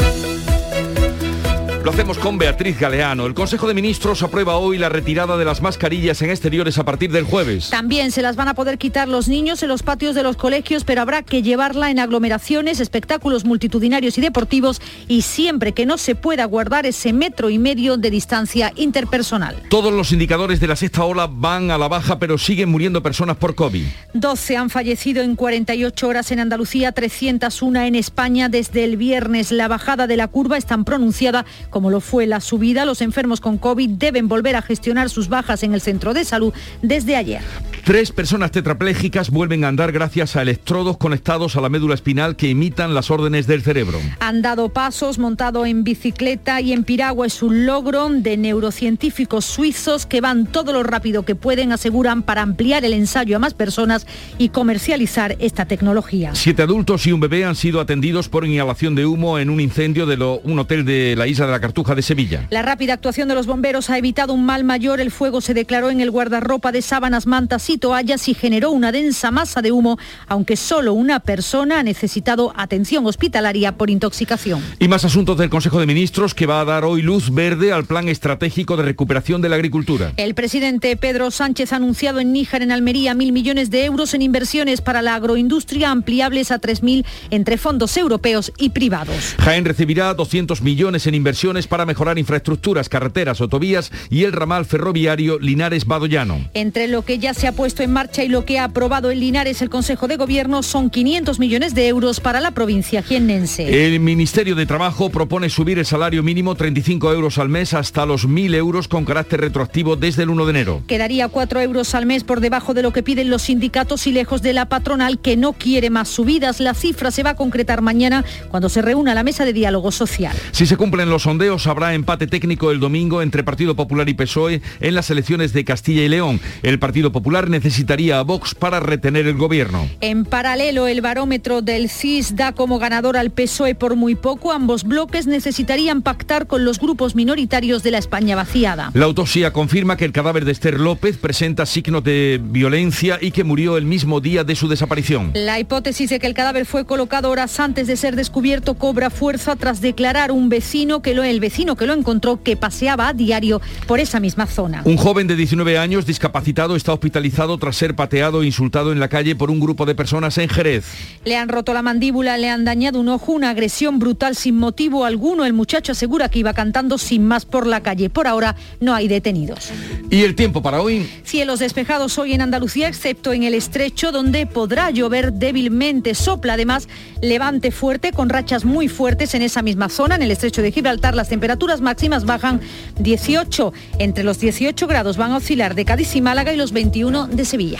Lo hacemos con Beatriz Galeano. El Consejo de Ministros aprueba hoy la retirada de las mascarillas en exteriores a partir del jueves.
También se las van a poder quitar los niños en los patios de los colegios, pero habrá que llevarla en aglomeraciones, espectáculos multitudinarios y deportivos y siempre que no se pueda guardar ese metro y medio de distancia interpersonal.
Todos los indicadores de la sexta ola van a la baja, pero siguen muriendo personas por COVID.
12 han fallecido en 48 horas en Andalucía, 301 en España desde el viernes. La bajada de la curva es tan pronunciada como lo fue la subida. Los enfermos con COVID deben volver a gestionar sus bajas en el centro de salud desde ayer.
Tres personas tetraplégicas vuelven a andar gracias a electrodos conectados a la médula espinal que imitan las órdenes del cerebro.
Han dado pasos montado en bicicleta y en piragua es un logro de neurocientíficos suizos que van todo lo rápido que pueden, aseguran, para ampliar el ensayo a más personas y comercializar esta tecnología.
Siete adultos y un bebé han sido atendidos por inhalación de humo en un incendio de lo- un hotel de la isla de la Cartuja de Sevilla.
La rápida actuación de los bomberos ha evitado un mal mayor. El fuego se declaró en el guardarropa de sábanas, mantas y toallas y generó una densa masa de humo, aunque solo una persona ha necesitado atención hospitalaria por intoxicación.
Y más asuntos del Consejo de Ministros que va a dar hoy luz verde al plan estratégico de recuperación de la agricultura.
El presidente Pedro Sánchez ha anunciado en Níjar, en Almería, mil millones de euros en inversiones para la agroindustria ampliables a 3.000 entre fondos europeos y privados.
Jaén recibirá 200 millones en inversiones para mejorar infraestructuras, carreteras, autovías y el ramal ferroviario Linares-Badollano.
Entre lo que ya se ha puesto en marcha y lo que ha aprobado en Linares el Consejo de Gobierno son 500 millones de euros para la provincia jiennense.
El Ministerio de Trabajo propone subir el salario mínimo 35 euros al mes hasta los 1.000 euros con carácter retroactivo desde el 1 de enero.
Quedaría 4 euros al mes por debajo de lo que piden los sindicatos y lejos de la patronal que no quiere más subidas. La cifra se va a concretar mañana cuando se reúna la mesa de diálogo social.
Si se cumplen los sondeos, habrá empate técnico el domingo entre Partido Popular y PSOE en las elecciones de Castilla y León. El Partido Popular necesitaría a Vox para retener el gobierno.
En paralelo, el barómetro del CIS da como ganador al PSOE por muy poco. Ambos bloques necesitarían pactar con los grupos minoritarios de la España vaciada.
La autopsia confirma que el cadáver de Esther López presenta signos de violencia y que murió el mismo día de su desaparición.
La hipótesis de que el cadáver fue colocado horas antes de ser descubierto cobra fuerza tras declarar un vecino que lo, el vecino que lo encontró que paseaba a diario por esa misma zona.
Un joven de 19 años discapacitado está hospitalizado tras ser pateado e insultado en la calle por un grupo de personas en Jerez.
Le han roto la mandíbula, le han dañado un ojo, una agresión brutal sin motivo alguno. El muchacho asegura que iba cantando sin más por la calle. Por ahora no hay detenidos.
¿Y el tiempo para hoy?
Cielos despejados hoy en Andalucía, excepto en el estrecho, donde podrá llover débilmente. Sopla además levante fuerte, con rachas muy fuertes en esa misma zona. En el estrecho de Gibraltar las temperaturas máximas bajan 18. Entre los 18 grados van a oscilar de Cádiz y Málaga y los 21 de Sevilla.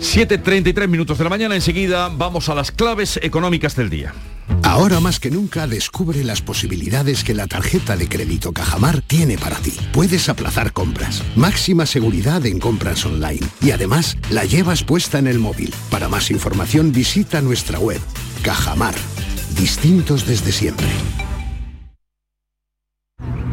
7.33 minutos de la mañana. Enseguida vamos a las claves económicas del día.
Ahora más que nunca descubre las posibilidades que la tarjeta de crédito Cajamar tiene para ti. Puedes aplazar compras, máxima seguridad en compras online y además la llevas puesta en el móvil. Para más información visita nuestra web Cajamar. Distintos desde siempre.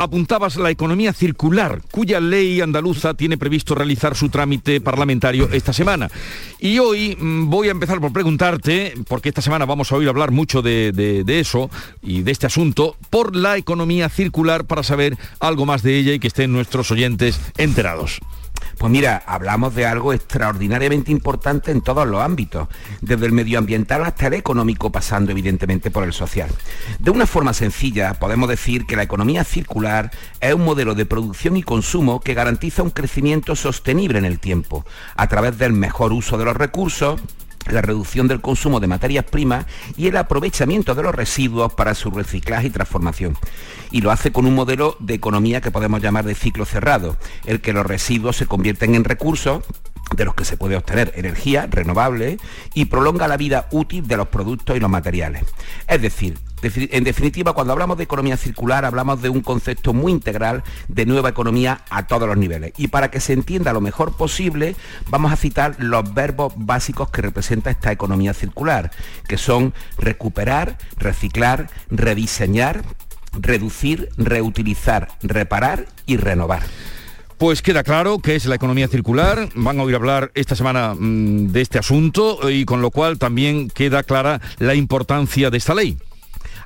apuntabas la economía circular, cuya ley andaluza tiene previsto realizar su trámite parlamentario esta semana. Y hoy mm, voy a empezar por preguntarte, porque esta semana vamos a oír hablar mucho de, de, eso y de este asunto, por la economía circular para saber algo más de ella y que estén nuestros oyentes enterados.
Pues mira, hablamos de algo extraordinariamente importante en todos los ámbitos, desde el medioambiental hasta el económico, pasando evidentemente por el social. De una forma sencilla, podemos decir que la economía circular es un modelo de producción y consumo que garantiza un crecimiento sostenible en el tiempo, a través del mejor uso de los recursos, la reducción del consumo de materias primas y el aprovechamiento de los residuos para su reciclaje y transformación. Y lo hace con un modelo de economía que podemos llamar de ciclo cerrado, el que los residuos se convierten en recursos de los que se puede obtener energía renovable y prolonga la vida útil de los productos y los materiales. Es decir, en definitiva, cuando hablamos de economía circular, hablamos de un concepto muy integral de nueva economía a todos los niveles. Y para que se entienda lo mejor posible, vamos a citar los verbos básicos que representa esta economía circular, que son recuperar, reciclar, rediseñar, reducir, reutilizar, reparar y renovar.
Pues queda claro que es la economía circular. Van a oír hablar esta semana mm, de este asunto y con lo cual también queda clara la importancia de esta ley.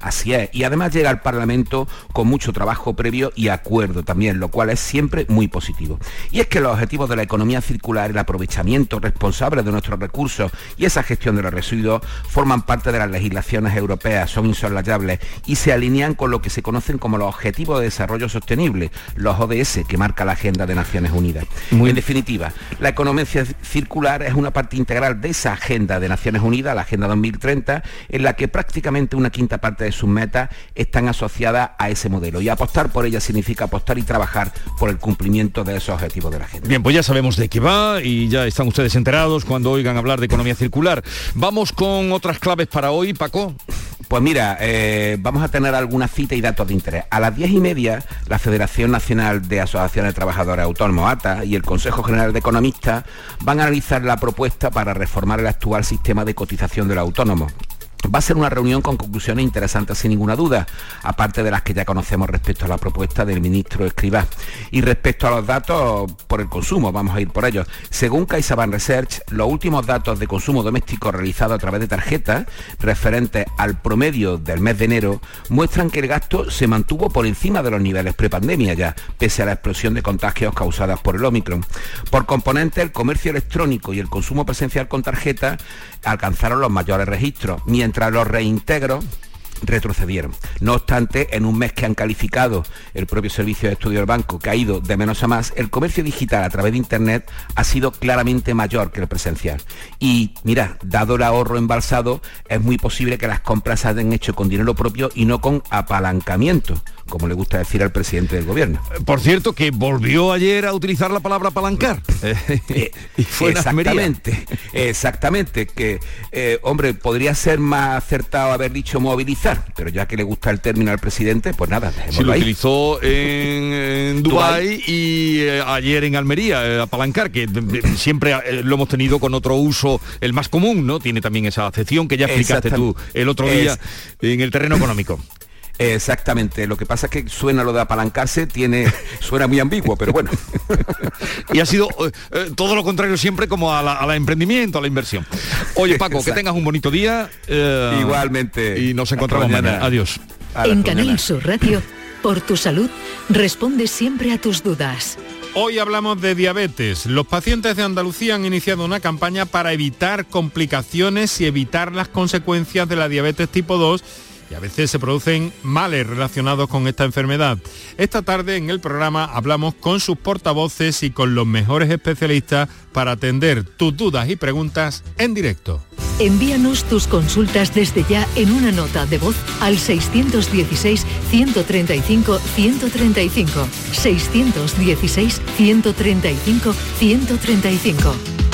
Así es, y además llega al Parlamento con mucho trabajo previo y acuerdo también, lo cual es siempre muy positivo. Y es que los objetivos de la economía circular, el aprovechamiento responsable de nuestros recursos y esa gestión de los residuos forman parte de las legislaciones europeas, son insoslayables y se alinean con lo que se conocen como los Objetivos de Desarrollo Sostenible, los ODS, que marca la Agenda de Naciones Unidas. En definitiva, la economía circular es una parte integral de esa Agenda de Naciones Unidas, la Agenda 2030, en la que prácticamente una quinta parte de sus metas están asociadas a ese modelo. Y apostar por ella significa apostar y trabajar por el cumplimiento de esos objetivos de la gente.
Bien, pues ya sabemos de qué va y ya están ustedes enterados cuando oigan hablar de economía circular. Vamos con otras claves para hoy, Paco.
Pues mira, eh, vamos a tener alguna cita y datos de interés. A las diez y media, la Federación Nacional de Asociaciones de Trabajadores Autónomos, ATA, y el Consejo General de Economistas van a analizar la propuesta para reformar el actual sistema de cotización de los autónomos. Va a ser una reunión con conclusiones interesantes sin ninguna duda, aparte de las que ya conocemos respecto a la propuesta del ministro Escribá. Y respecto a los datos por el consumo, vamos a ir por ellos. Según CaixaBank Research, los últimos datos de consumo doméstico realizados a través de tarjetas, referentes al promedio del mes de enero, muestran que el gasto se mantuvo por encima de los niveles prepandemia ya, pese a la explosión de contagios causadas por el Omicron. Por componente, el comercio electrónico y el consumo presencial con tarjeta alcanzaron los mayores registros, mientras los reintegros retrocedieron. No obstante, en un mes que han calificado el propio Servicio de Estudio del Banco, que ha ido de menos a más, el comercio digital a través de Internet ha sido claramente mayor que el presencial. Y mira, dado el ahorro embalsado, es muy posible que las compras se hayan hecho con dinero propio y no con apalancamiento como le gusta decir al presidente del gobierno.
Por cierto, que volvió ayer a utilizar la palabra apalancar.
Eh, exactamente, exactamente, que, eh, hombre, podría ser más acertado haber dicho movilizar, pero ya que le gusta el término al presidente, pues nada,
lo utilizó en, Dubái y eh, ayer en Almería, apalancar, que siempre lo hemos tenido con otro uso, el más común, ¿no? Tiene también esa acepción que ya explicaste tú el otro día en el terreno económico.
Exactamente, lo que pasa es que suena lo de apalancarse, tiene, suena muy ambiguo, pero bueno.
y ha sido eh, eh, todo lo contrario siempre como a la, emprendimiento, a la inversión. Oye Paco, que tengas un bonito día.
Eh, Igualmente.
Y nos encontramos mañana. Adiós.
En Canal Sur Radio, por tu salud, responde siempre a tus dudas.
Hoy hablamos de diabetes. Los pacientes de Andalucía han iniciado una campaña para evitar complicaciones y evitar las consecuencias de la diabetes tipo 2 a veces se producen males relacionados con esta enfermedad. Esta tarde en el programa hablamos con sus portavoces y con los mejores especialistas para atender tus dudas y preguntas en directo.
Envíanos tus consultas desde ya en una nota de voz al 616-135-135. 616-135-135.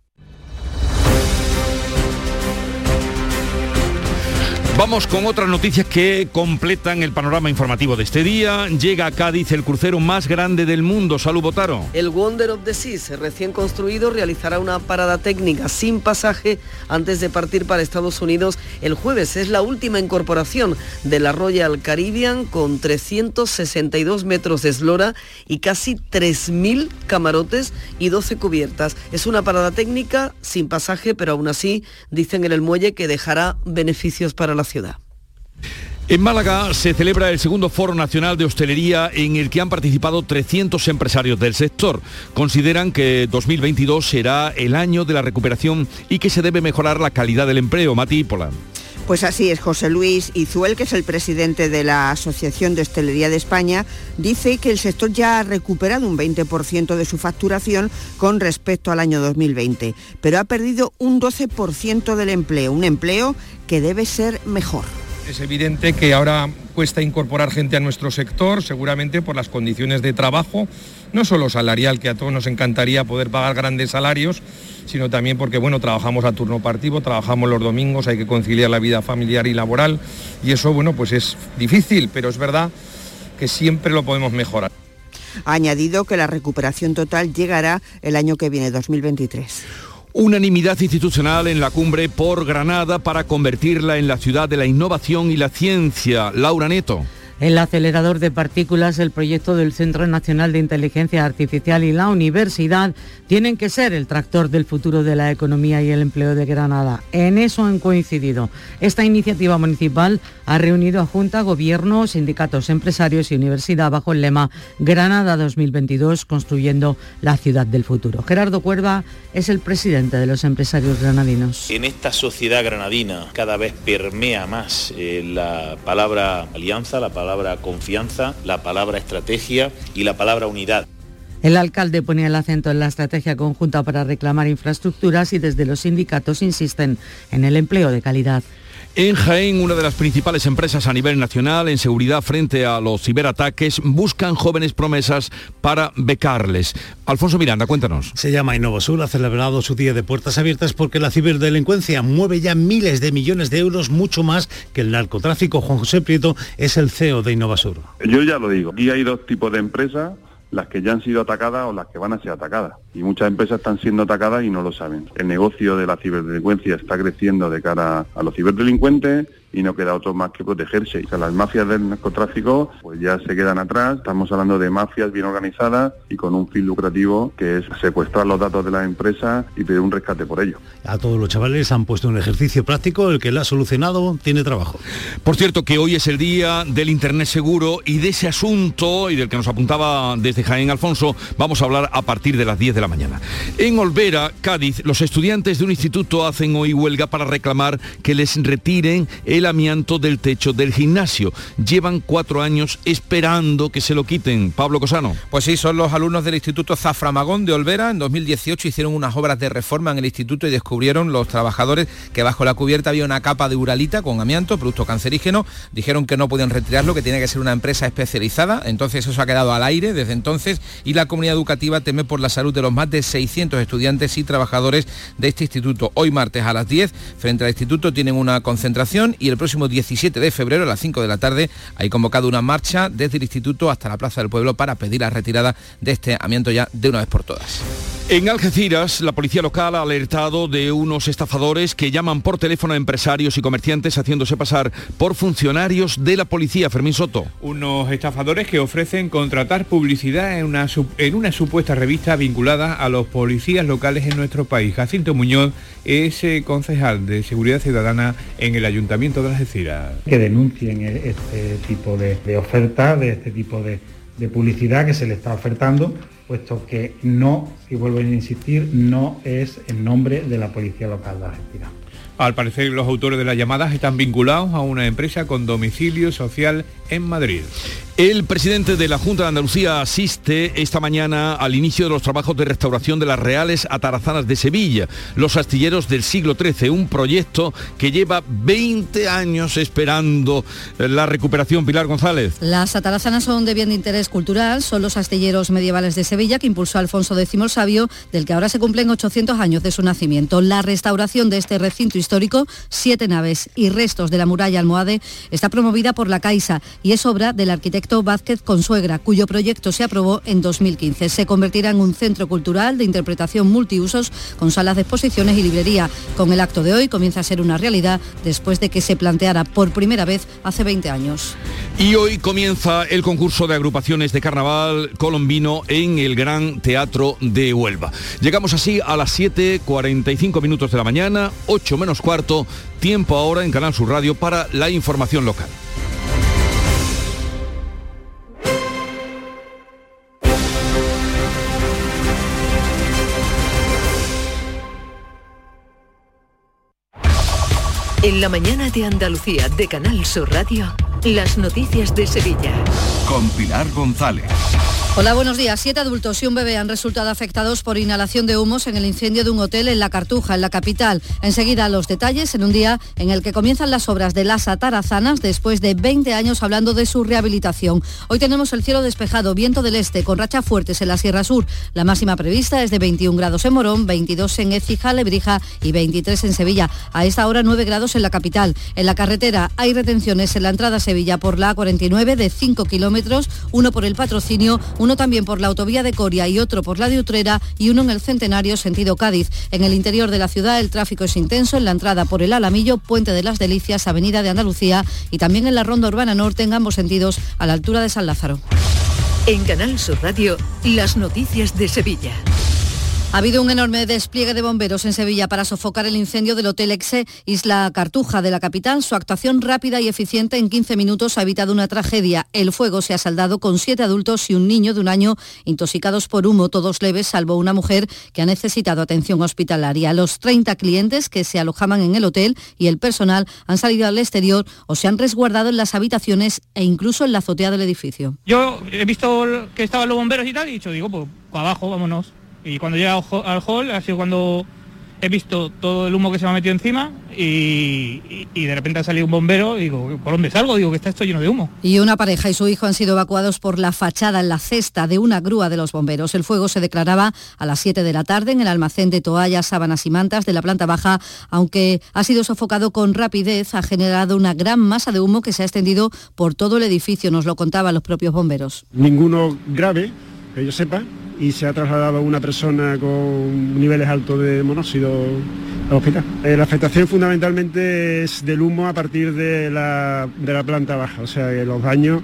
Vamos con otras noticias que completan el panorama informativo de este día. Llega a Cádiz el crucero más grande del mundo. Salud, Botaro.
El Wonder of the Seas, recién construido, realizará una parada técnica sin pasaje antes de partir para Estados Unidos el jueves. Es la última incorporación de la Royal Caribbean con 362 metros de eslora y casi 3.000 camarotes y 12 cubiertas. Es una parada técnica sin pasaje, pero aún así dicen en el muelle que dejará beneficios para la ciudad.
En Málaga se celebra el segundo Foro Nacional de Hostelería en el que han participado 300 empresarios del sector. Consideran que 2022 será el año de la recuperación y que se debe mejorar la calidad del empleo. Mati Pola.
Pues así es, José Luis Izuel, que es el presidente de la Asociación de Hostelería de España, dice que el sector ya ha recuperado un 20% de su facturación con respecto al año 2020, pero ha perdido un 12% del empleo, un empleo que debe ser mejor.
Es evidente que ahora cuesta incorporar gente a nuestro sector, seguramente por las condiciones de trabajo, no solo salarial, que a todos nos encantaría poder pagar grandes salarios, sino también porque bueno, trabajamos a turno partido, trabajamos los domingos, hay que conciliar la vida familiar y laboral y eso bueno, pues es difícil, pero es verdad que siempre lo podemos mejorar.
Ha añadido que la recuperación total llegará el año que viene, 2023.
Unanimidad institucional en la cumbre por Granada para convertirla en la ciudad de la innovación y la ciencia. Laura Neto.
El acelerador de partículas, el proyecto del Centro Nacional de Inteligencia Artificial y la universidad tienen que ser el tractor del futuro de la economía y el empleo de Granada. En eso han coincidido. Esta iniciativa municipal ha reunido a Junta, Gobierno, sindicatos, empresarios y universidad bajo el lema Granada 2022, construyendo la ciudad del futuro. Gerardo Cuerva es el presidente de los empresarios granadinos.
En esta sociedad granadina cada vez permea más eh, la palabra alianza, la palabra palabra confianza, la palabra estrategia y la palabra unidad.
El alcalde ponía el acento en la estrategia conjunta para reclamar infraestructuras y desde los sindicatos insisten en el empleo de calidad.
En Jaén, una de las principales empresas a nivel nacional en seguridad frente a los ciberataques buscan jóvenes promesas para becarles. Alfonso Miranda, cuéntanos.
Se llama Innovasur, ha celebrado su día de puertas abiertas porque la ciberdelincuencia mueve ya miles de millones de euros, mucho más que el narcotráfico. Juan José Prieto es el CEO de Innovasur.
Yo ya lo digo, aquí hay dos tipos de empresas las que ya han sido atacadas o las que van a ser atacadas. Y muchas empresas están siendo atacadas y no lo saben. El negocio de la ciberdelincuencia está creciendo de cara a los ciberdelincuentes y no queda otro más que protegerse. O sea, las mafias del narcotráfico pues ya se quedan atrás. Estamos hablando de mafias bien organizadas y con un fin lucrativo que es secuestrar los datos de las empresas y pedir un rescate por ello.
A todos los chavales han puesto un ejercicio práctico, el que lo ha solucionado tiene trabajo.
Por cierto, que hoy es el día del Internet seguro y de ese asunto y del que nos apuntaba desde Jaén Alfonso, vamos a hablar a partir de las 10 de la mañana. En Olvera, Cádiz, los estudiantes de un instituto hacen hoy huelga para reclamar que les retiren el amianto del techo del gimnasio. Llevan cuatro años esperando que se lo quiten. Pablo Cosano.
Pues sí, son los alumnos del Instituto Zaframagón de Olvera. En 2018 hicieron unas obras de reforma en el instituto y descubrieron los trabajadores que bajo la cubierta había una capa de uralita con amianto, producto cancerígeno. Dijeron que no podían retirarlo, que tiene que ser una empresa especializada. Entonces eso ha quedado al aire desde entonces y la comunidad educativa teme por la salud de los más de 600 estudiantes y trabajadores de este instituto. Hoy martes a las 10, frente al instituto, tienen una concentración y el próximo 17 de febrero a las 5 de la tarde hay convocado una marcha desde el instituto hasta la Plaza del Pueblo para pedir la retirada de este amianto ya de una vez por todas.
En Algeciras, la policía local ha alertado de unos estafadores que llaman por teléfono a empresarios y comerciantes haciéndose pasar por funcionarios de la policía. Fermín Soto.
Unos estafadores que ofrecen contratar publicidad en una, en una supuesta revista vinculada a los policías locales en nuestro país. Jacinto Muñoz es eh, concejal de Seguridad Ciudadana en el Ayuntamiento de Algeciras.
Que denuncien e-, este tipo de, de ofertas, de este tipo de, publicidad que se le está ofertando puesto que no, y vuelvo a insistir, no es el nombre de la Policía Local de Argentina.
Al parecer los autores de las llamadas están vinculados a una empresa con domicilio social en Madrid.
El presidente de la Junta de Andalucía asiste esta mañana al inicio de los trabajos de restauración de las Reales Atarazanas de Sevilla, los astilleros del siglo XIII, un proyecto que lleva 20 años esperando la recuperación. Pilar González.
Las atarazanas son de bien de interés cultural, son los astilleros medievales de Sevilla que impulsó Alfonso X el Sabio, del que ahora se cumplen 800 años de su nacimiento. La restauración de este recinto histórico, siete naves y restos de la muralla almohade, está promovida por la Caixa y es obra del arquitecto Vázquez Consuegra, cuyo proyecto se aprobó en 2015. Se convertirá en un centro cultural de interpretación multiusos con salas de exposiciones y librería. Con el acto de hoy comienza a ser una realidad después de que se planteara por primera vez hace 20 años.
Y hoy comienza el concurso de agrupaciones de carnaval colombino en el Gran Teatro de Huelva. Llegamos así a las 7.45 minutos de la mañana, 8 menos cuarto, tiempo ahora en Canal Sur Radio para la información local.
En la mañana de Andalucía de Canal Sur Radio, las noticias de Sevilla.
Con Pilar González.
Hola, buenos días. Siete adultos y un bebé han resultado afectados por inhalación de humos en el incendio de un hotel en La Cartuja, en la capital. Enseguida los detalles en un día en el que comienzan las obras de las atarazanas después de 20 años hablando de su rehabilitación. Hoy tenemos el cielo despejado, viento del este con rachas fuertes en la Sierra Sur. La máxima prevista es de 21 grados en Morón, 22 en Écija, Lebrija y 23 en Sevilla. A esta hora 9 grados en la capital. En la carretera hay retenciones en la entrada a Sevilla por la A49 de 5 kilómetros, uno por el patrocinio, uno también por la autovía de Coria y otro por la de Utrera y uno en el Centenario sentido Cádiz. En el interior de la ciudad el tráfico es intenso en la entrada por el Alamillo, Puente de las Delicias, Avenida de Andalucía y también en la Ronda Urbana Norte en ambos sentidos a la altura de San Lázaro.
En Canal Sur Radio, las noticias de Sevilla.
Ha habido un enorme despliegue de bomberos en Sevilla para sofocar el incendio del Hotel Exe Isla Cartuja de la capital. Su actuación rápida y eficiente en 15 minutos ha evitado una tragedia. El fuego se ha saldado con siete adultos y un niño de un año intoxicados por humo, todos leves, salvo una mujer que ha necesitado atención hospitalaria. Los 30 clientes que se alojaban en el hotel y el personal han salido al exterior o se han resguardado en las habitaciones e incluso en la azotea del edificio.
Yo he visto que estaban los bomberos y tal y he dicho, digo, pues abajo, vámonos. Y cuando llega al hall ha sido cuando he visto todo el humo que se me ha metido encima y, y, de repente ha salido un bombero y digo, ¿por dónde salgo? Digo que está esto lleno de humo.
Y una pareja y su hijo han sido evacuados por la fachada en la cesta de una grúa de los bomberos. El fuego se declaraba a las 7 de la tarde en el almacén de toallas, sábanas y mantas de la planta baja, aunque ha sido sofocado con rapidez, ha generado una gran masa de humo que se ha extendido por todo el edificio, nos lo contaban los propios bomberos.
Ninguno grave, que yo sepa, y se ha trasladado una persona con niveles altos de monóxido al hospital. Eh, la afectación fundamentalmente es del humo a partir de la, de la planta baja, o sea que los daños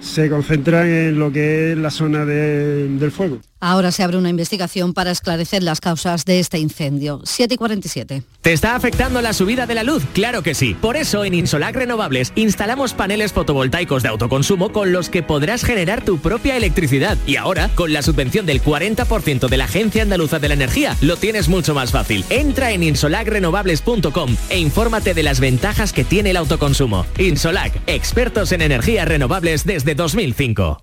se concentran en lo que es la zona de, del fuego.
Ahora se abre una investigación para esclarecer las causas de este incendio. 7 y 47.
¿Te está afectando la subida de la luz? Claro que sí. Por eso en Insolac Renovables instalamos paneles fotovoltaicos de autoconsumo con los que podrás generar tu propia electricidad. Y ahora, con la subvención del 40% de la Agencia Andaluza de la Energía, lo tienes mucho más fácil. Entra en insolacrenovables.com e infórmate de las ventajas que tiene el autoconsumo. Insolac, expertos en energías renovables desde 2005.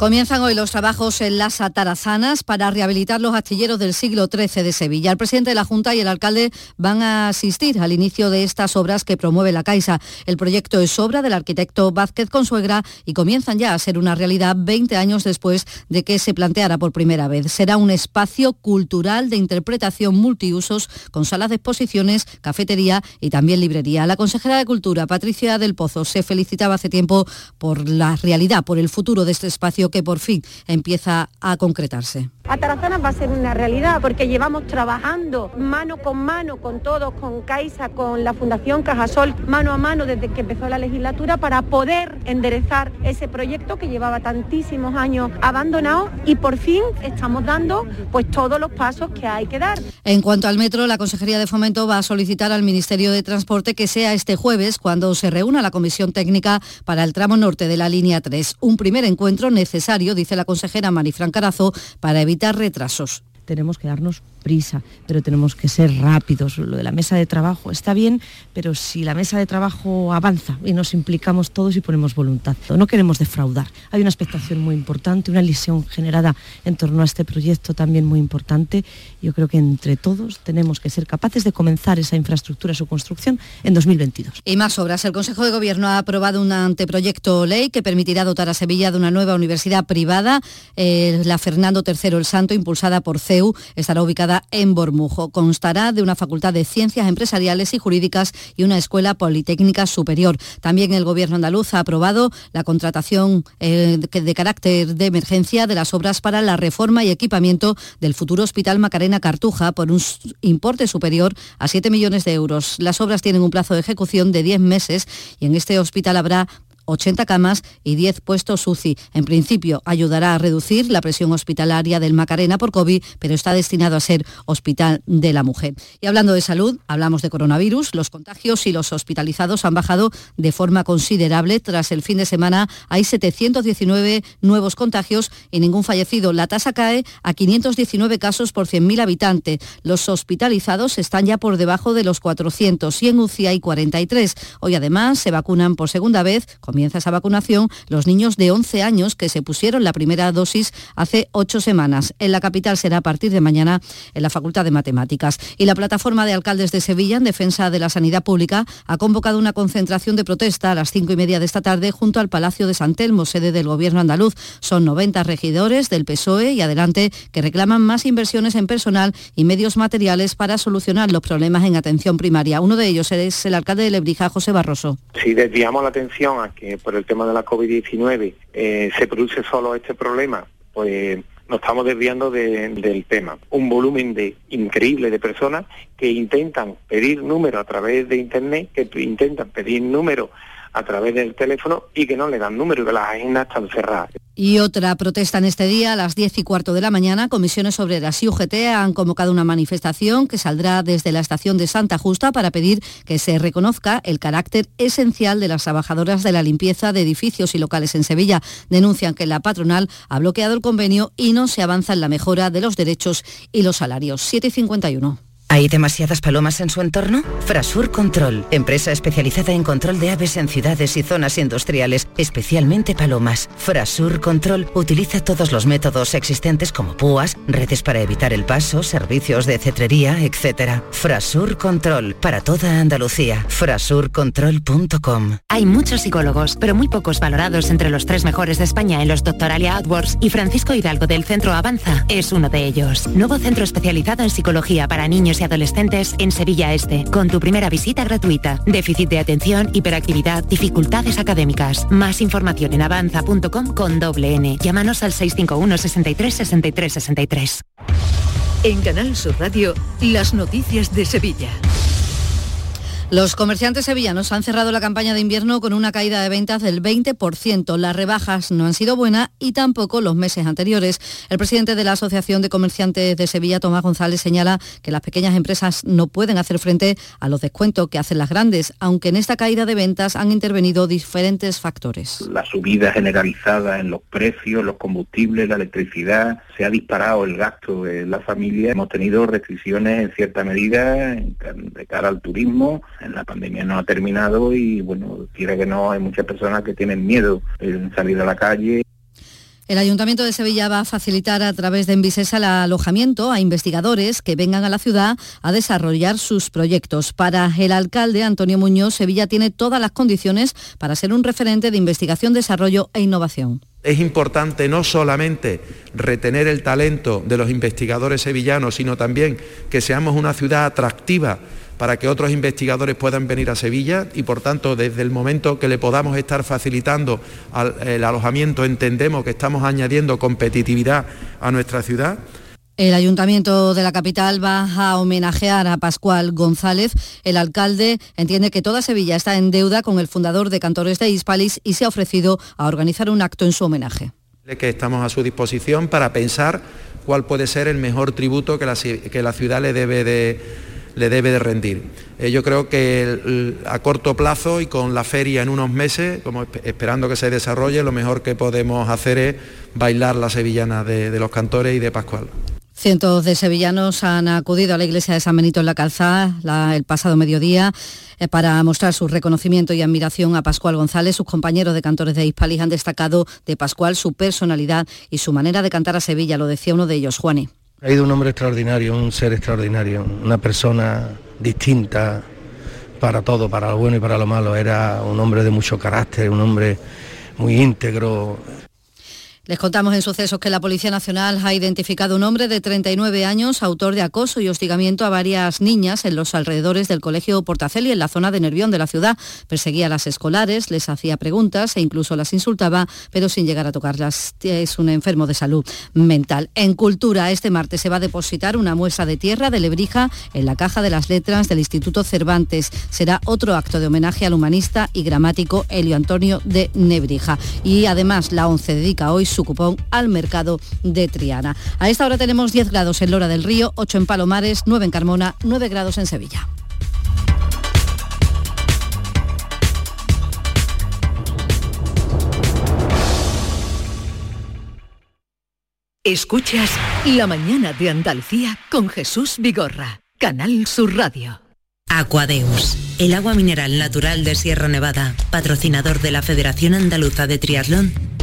Comienzan hoy los trabajos en las atarazanas para rehabilitar los astilleros del siglo XIII de Sevilla. El presidente de la Junta y el alcalde van a asistir al inicio de estas obras que promueve la Caixa. El proyecto es obra del arquitecto Vázquez Consuegra y comienzan ya a ser una realidad 20 años después de que se planteara por primera vez. Será un espacio cultural de interpretación multiusos con salas de exposiciones, cafetería y también librería. La consejera de Cultura, Patricia del Pozo, se felicitaba hace tiempo por la realidad, por el futuro de este espacio que por fin empieza a concretarse.
Atarazanas va a ser una realidad porque llevamos trabajando mano con mano con todos, con Caixa, con la Fundación Cajasol, mano a mano desde que empezó la legislatura para poder enderezar ese proyecto que llevaba tantísimos años abandonado y por fin estamos dando pues todos los pasos que hay que dar.
En cuanto al metro, la Consejería de Fomento va a solicitar al Ministerio de Transporte que sea este jueves cuando se reúna la Comisión Técnica para el tramo norte de la línea 3. Un primer encuentro necesario, dice la consejera Marifran Carazo, para evitar retrasos.
tenemos que darnos prisa, pero tenemos que ser rápidos. Lo de la mesa de trabajo está bien, pero si la mesa de trabajo avanza y nos implicamos todos y ponemos voluntad, no queremos defraudar. Hay una expectación muy importante, una ilusión generada en torno a este proyecto también muy importante. Yo creo que entre todos tenemos que ser capaces de comenzar esa infraestructura, su construcción en 2022.
Y más obras. El Consejo de Gobierno ha aprobado un anteproyecto ley que permitirá dotar a Sevilla de una nueva universidad privada, eh, la Fernando III el Santo, impulsada por CEU, estará ubicada en Bormujo. Constará de una facultad de ciencias empresariales y jurídicas y una escuela politécnica superior. También el Gobierno andaluz ha aprobado la contratación eh, de carácter de emergencia de las obras para la reforma y equipamiento del futuro Hospital Macarena Cartuja por un importe superior a 7 millones de euros. Las obras tienen un plazo de ejecución de 10 meses y en este hospital habrá 80 camas y 10 puestos UCI. En principio ayudará a reducir la presión hospitalaria del Macarena por COVID, pero está destinado a ser hospital de la mujer. Y hablando de salud, hablamos de coronavirus. Los contagios y los hospitalizados han bajado de forma considerable. Tras el fin de semana hay 719 nuevos contagios y ningún fallecido. La tasa cae a 519 casos por 100.000 habitantes. Los hospitalizados están ya por debajo de los 400 y en UCI hay 43. Hoy además se vacunan por segunda vez comienza esa vacunación los niños de 11 años que se pusieron la primera dosis hace ocho semanas. En la capital será a partir de mañana en la Facultad de Matemáticas. Y la plataforma de alcaldes de Sevilla en defensa de la sanidad pública ha convocado una concentración de protesta a las cinco y media de esta tarde junto al Palacio de San Telmo, sede del Gobierno andaluz. Son 90 regidores del PSOE y adelante que reclaman más inversiones en personal y medios materiales para solucionar los problemas en atención primaria. Uno de ellos es el alcalde de Lebrija, José Barroso.
Si desviamos la atención a que por el tema de la COVID-19 eh, se produce solo este problema, pues nos estamos desviando del tema. Un volumen de increíble de personas que intentan pedir número a través de internet, que intentan pedir número a través del teléfono y que no le dan número, que las agendas están cerradas.
Y otra protesta en este día, a las 10 y cuarto de la mañana, comisiones obreras y UGT han convocado una manifestación que saldrá desde la estación de Santa Justa para pedir que se reconozca el carácter esencial de las trabajadoras de la limpieza de edificios y locales en Sevilla. Denuncian que la patronal ha bloqueado el convenio y no se avanza en la mejora de los derechos y los salarios. 751.
¿Hay demasiadas palomas en su entorno? Frasur Control, empresa especializada en control de aves en ciudades y zonas industriales, especialmente palomas. Frasur Control utiliza todos los métodos existentes como púas, redes para evitar el paso, servicios de cetrería, etc. Frasur Control, para toda Andalucía. Frasurcontrol.com
Hay muchos psicólogos, pero muy pocos valorados entre los tres mejores de España en los Doctoralia AdWords y Francisco Hidalgo del Centro Avanza es uno de ellos. Nuevo centro especializado en psicología para niños adolescentes en Sevilla Este, con tu primera visita gratuita. Déficit de atención, hiperactividad, dificultades académicas. Más información en avanza.com con doble N. Llámanos al 651 63 63 63.
En Canal Sur Radio, las noticias de Sevilla.
Los comerciantes sevillanos han cerrado la campaña de invierno con una caída de ventas del 20%. Las rebajas no han sido buenas y tampoco los meses anteriores. El presidente de la Asociación de Comerciantes de Sevilla, Tomás González, señala que las pequeñas empresas no pueden hacer frente a los descuentos que hacen las grandes, aunque en esta caída de ventas han intervenido diferentes factores.
La subida generalizada en los precios, los combustibles, la electricidad, se ha disparado el gasto de la familia. Hemos tenido restricciones en cierta medida de cara al turismo la pandemia no ha terminado y bueno, quiera que no, hay muchas personas que tienen miedo en salir a la calle.
El Ayuntamiento de Sevilla va a facilitar a través de Envisesa el alojamiento a investigadores que vengan a la ciudad a desarrollar sus proyectos. Para el alcalde Antonio Muñoz, Sevilla tiene todas las condiciones para ser un referente de investigación, desarrollo e innovación.
Es importante no solamente retener el talento de los investigadores sevillanos, sino también que seamos una ciudad atractiva para que otros investigadores puedan venir a Sevilla y por tanto desde el momento que le podamos estar facilitando el alojamiento entendemos que estamos añadiendo competitividad a nuestra ciudad.
El Ayuntamiento de la capital va a homenajear a Pascual González. El alcalde entiende que toda Sevilla está en deuda con el fundador de Cantores de Hispalis y se ha ofrecido a organizar un acto en su homenaje.
Que estamos a su disposición para pensar cuál puede ser el mejor tributo que la, que la ciudad le debe de le debe de rendir. Eh, yo creo que a corto plazo y con la feria en unos meses, como esperando que se desarrolle, lo mejor que podemos hacer es bailar la sevillana de, los cantores y de Pascual.
Cientos de sevillanos han acudido a la iglesia de San Benito en la Calzada el pasado mediodía eh, para mostrar su reconocimiento y admiración a Pascual González. Sus compañeros de cantores de Hispalis han destacado de Pascual su personalidad y su manera de cantar a Sevilla, lo decía uno de ellos, Juani.
Ha ido un hombre extraordinario, un ser extraordinario, una persona distinta para todo, para lo bueno y para lo malo. Era un hombre de mucho carácter, un hombre muy íntegro,
les contamos en sucesos que la Policía Nacional ha identificado un hombre de 39 años, autor de acoso y hostigamiento a varias niñas en los alrededores del Colegio Portaceli, en la zona de Nervión de la ciudad. Perseguía a las escolares, les hacía preguntas e incluso las insultaba, pero sin llegar a tocarlas. Es un enfermo de salud mental. En Cultura, este martes se va a depositar una muestra de tierra de Lebrija en la Caja de las Letras del Instituto Cervantes. Será otro acto de homenaje al humanista y gramático Helio Antonio de Nebrija. Y además la ONCE dedica hoy su cupón al mercado de Triana. A esta hora tenemos 10 grados en Lora del Río, 8 en Palomares, 9 en Carmona, 9 grados en Sevilla.
Escuchas La mañana de Andalucía con Jesús Vigorra, Canal Sur Radio.
Aquadeus, el agua mineral natural de Sierra Nevada, patrocinador de la Federación Andaluza de Triatlón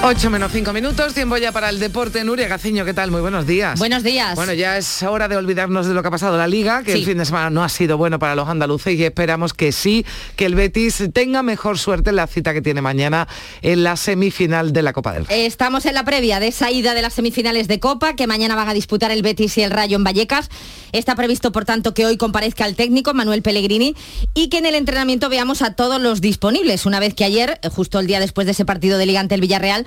8 menos 5 minutos, tiempo ya para el deporte. Nuria Gaciño, ¿qué tal? Muy buenos días.
Buenos días.
Bueno, ya es hora de olvidarnos de lo que ha pasado en la Liga, que el fin de semana no ha sido bueno para los andaluces y esperamos que sí, que el Betis tenga mejor suerte en la cita que tiene mañana en la semifinal de la Copa del Rey.
Estamos en la previa de esa ida de las semifinales de Copa, que mañana van a disputar el Betis y el Rayo en Vallecas. Está previsto, por tanto, que hoy comparezca el técnico Manuel Pellegrini y que en el entrenamiento veamos a todos los disponibles, una vez que ayer, justo el día después de ese partido de Liga ante el Villarreal,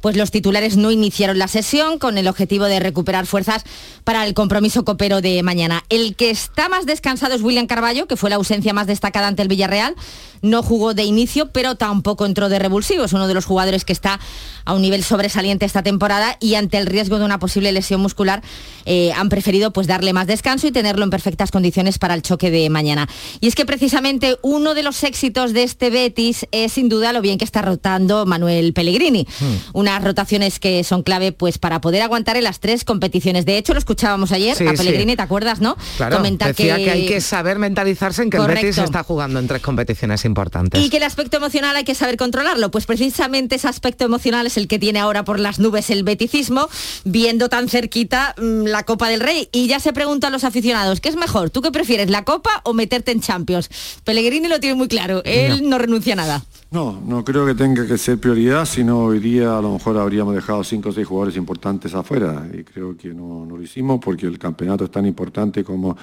pues los titulares no iniciaron la sesión con el objetivo de recuperar fuerzas para el compromiso copero de mañana. El que está más descansado es William Carballo, que fue la ausencia más destacada ante el Villarreal. No jugó de inicio, pero tampoco entró de revulsivo. Es uno de los jugadores que está a un nivel sobresaliente esta temporada y ante el riesgo de una posible lesión muscular eh, han preferido pues darle más descanso y tenerlo en perfectas condiciones para el choque de mañana. Y es que precisamente uno de los éxitos de este Betis es sin duda lo bien que está rotando Manuel Pellegrini. Hmm unas rotaciones que son clave pues para poder aguantar en las tres competiciones. De hecho, lo escuchábamos ayer a Pellegrini, ¿te acuerdas, no?
Claro, decía que... hay que saber mentalizarse en que el Betis está jugando en tres competiciones importantes.
Y que el aspecto emocional hay que saber controlarlo. Pues precisamente ese aspecto emocional es el que tiene ahora por las nubes el beticismo, viendo tan cerquita mm, la Copa del Rey. Y ya se preguntan los aficionados, ¿qué es mejor? ¿Tú qué prefieres, la Copa o meterte en Champions? Pellegrini lo tiene muy claro, él no renuncia a nada.
No, no creo que tenga que ser prioridad, sino hoy día a lo mejor habríamos dejado cinco o seis jugadores importantes afuera y creo que no, lo hicimos porque el campeonato es tan importante como,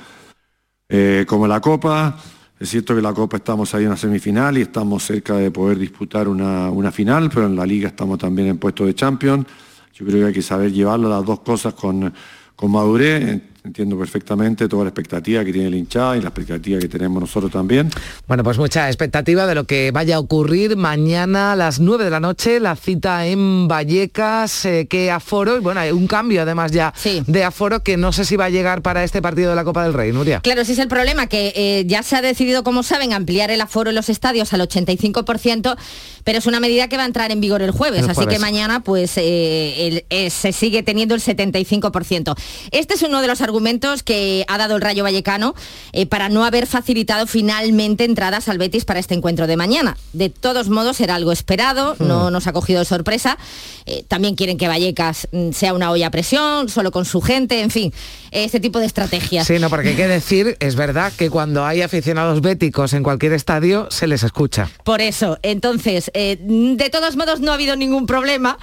eh, como la Copa. Es cierto que la Copa estamos ahí en la semifinal y estamos cerca de poder disputar una, una final, pero en la Liga estamos también en puesto de Champions. Yo creo que hay que saber llevarlo las dos cosas con, con madurez entiendo perfectamente toda la expectativa que tiene el hinchada y la expectativa que tenemos nosotros también.
Bueno, pues mucha expectativa de lo que vaya a ocurrir mañana a las 9 de la noche, la cita en Vallecas, eh, que aforo, y bueno, hay un cambio además ya de aforo que no sé si va a llegar para este partido de la Copa del Rey, Nuria.
Claro, ese es el problema, que eh, ya se ha decidido, como saben, ampliar el aforo en los estadios al 85%, pero es una medida que va a entrar en vigor el jueves, así que mañana pues eh, se sigue teniendo el 75%. Este es uno de los argumentos argumentos que ha dado el Rayo Vallecano eh, para no haber facilitado finalmente entradas al Betis para este encuentro de mañana. De todos modos, era algo esperado, hmm. no nos ha cogido de sorpresa. Eh, también quieren que Vallecas mm, sea una olla a presión, solo con su gente, en fin, este tipo de estrategias.
Sí, no, porque hay que decir, es verdad que cuando hay aficionados béticos en cualquier estadio, se les escucha.
Por eso, entonces, eh, de todos modos no ha habido ningún problema,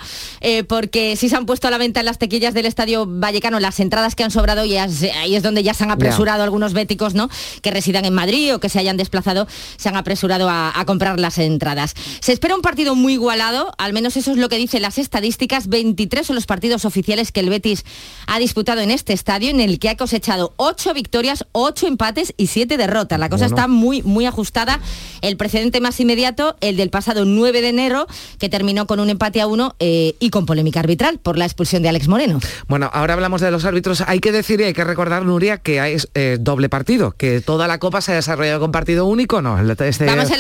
porque sí se han puesto a la venta en las tequillas del estadio Vallecano las entradas que han sobrado y ahí es donde ya se han apresurado algunos béticos, ¿no? Que residan en Madrid o que se hayan desplazado, se han apresurado a, comprar las entradas. Se espera un partido muy igualado, al menos eso es lo que dicen las estadísticas. 23 son los partidos oficiales que el Betis ha disputado en este estadio, en el que ha cosechado 8 victorias, 8 empates y 7 derrotas. La cosa está muy, muy ajustada. El precedente más inmediato, el del pasado 9 de enero, que terminó con un empate a uno eh, y con polémica arbitral por la expulsión de Alex Moreno.
Bueno, ahora hablamos de los árbitros. Hay que decir, hay que recordar, Nuria, que hay eh, doble partido, que toda la Copa se ha desarrollado con partido único, ¿no?
Este... Vamos,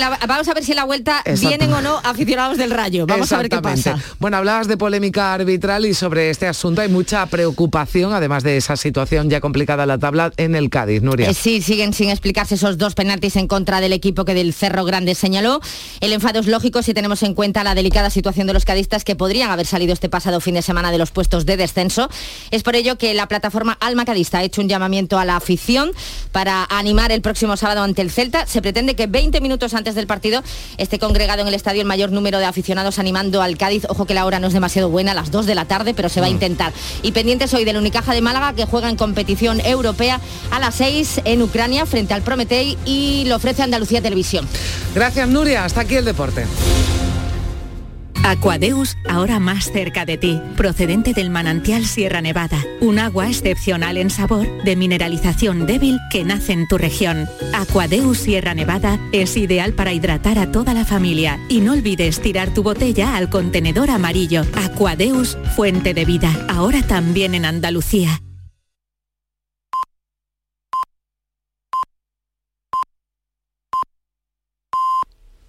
a ver si en la vuelta vienen o no aficionados del Rayo. Vamos a ver qué pasa.
Bueno, hablabas de polémica arbitral y sobre este asunto hay mucha preocupación, además de esa situación ya complicada la tabla en el Cádiz, Nuria. Eh,
sí, siguen sin explicarse esos dos penaltis en contra del equipo que del Cerro Grande señaló. El enfado es lógico si tenemos en cuenta la delicada situación de los cadistas que podrían haber salido este pasado fin de semana de los puestos de descenso. Es por ello que la plataforma Alma Cadista ha hecho un llamamiento a la afición para animar el próximo sábado ante el Celta. Se pretende que 20 minutos antes del partido esté congregado en el estadio el mayor número de aficionados animando al Cádiz. Ojo que la hora no es demasiado buena, a las 2 de la tarde, pero se va a mm. intentar. Y pendientes hoy del Unicaja de Málaga que juega en competición europea a las 6 en Ucrania frente al Prometei y lo ofrece Andalucía Televisión.
Gracias Nuria, hasta aquí el deporte.
Aquadeus, ahora más cerca de ti, procedente del manantial Sierra Nevada, un agua excepcional en sabor, de mineralización débil que nace en tu región. Aquadeus Sierra Nevada es ideal para hidratar a toda la familia y no olvides tirar tu botella al contenedor amarillo. Aquadeus, fuente de vida, ahora también en Andalucía.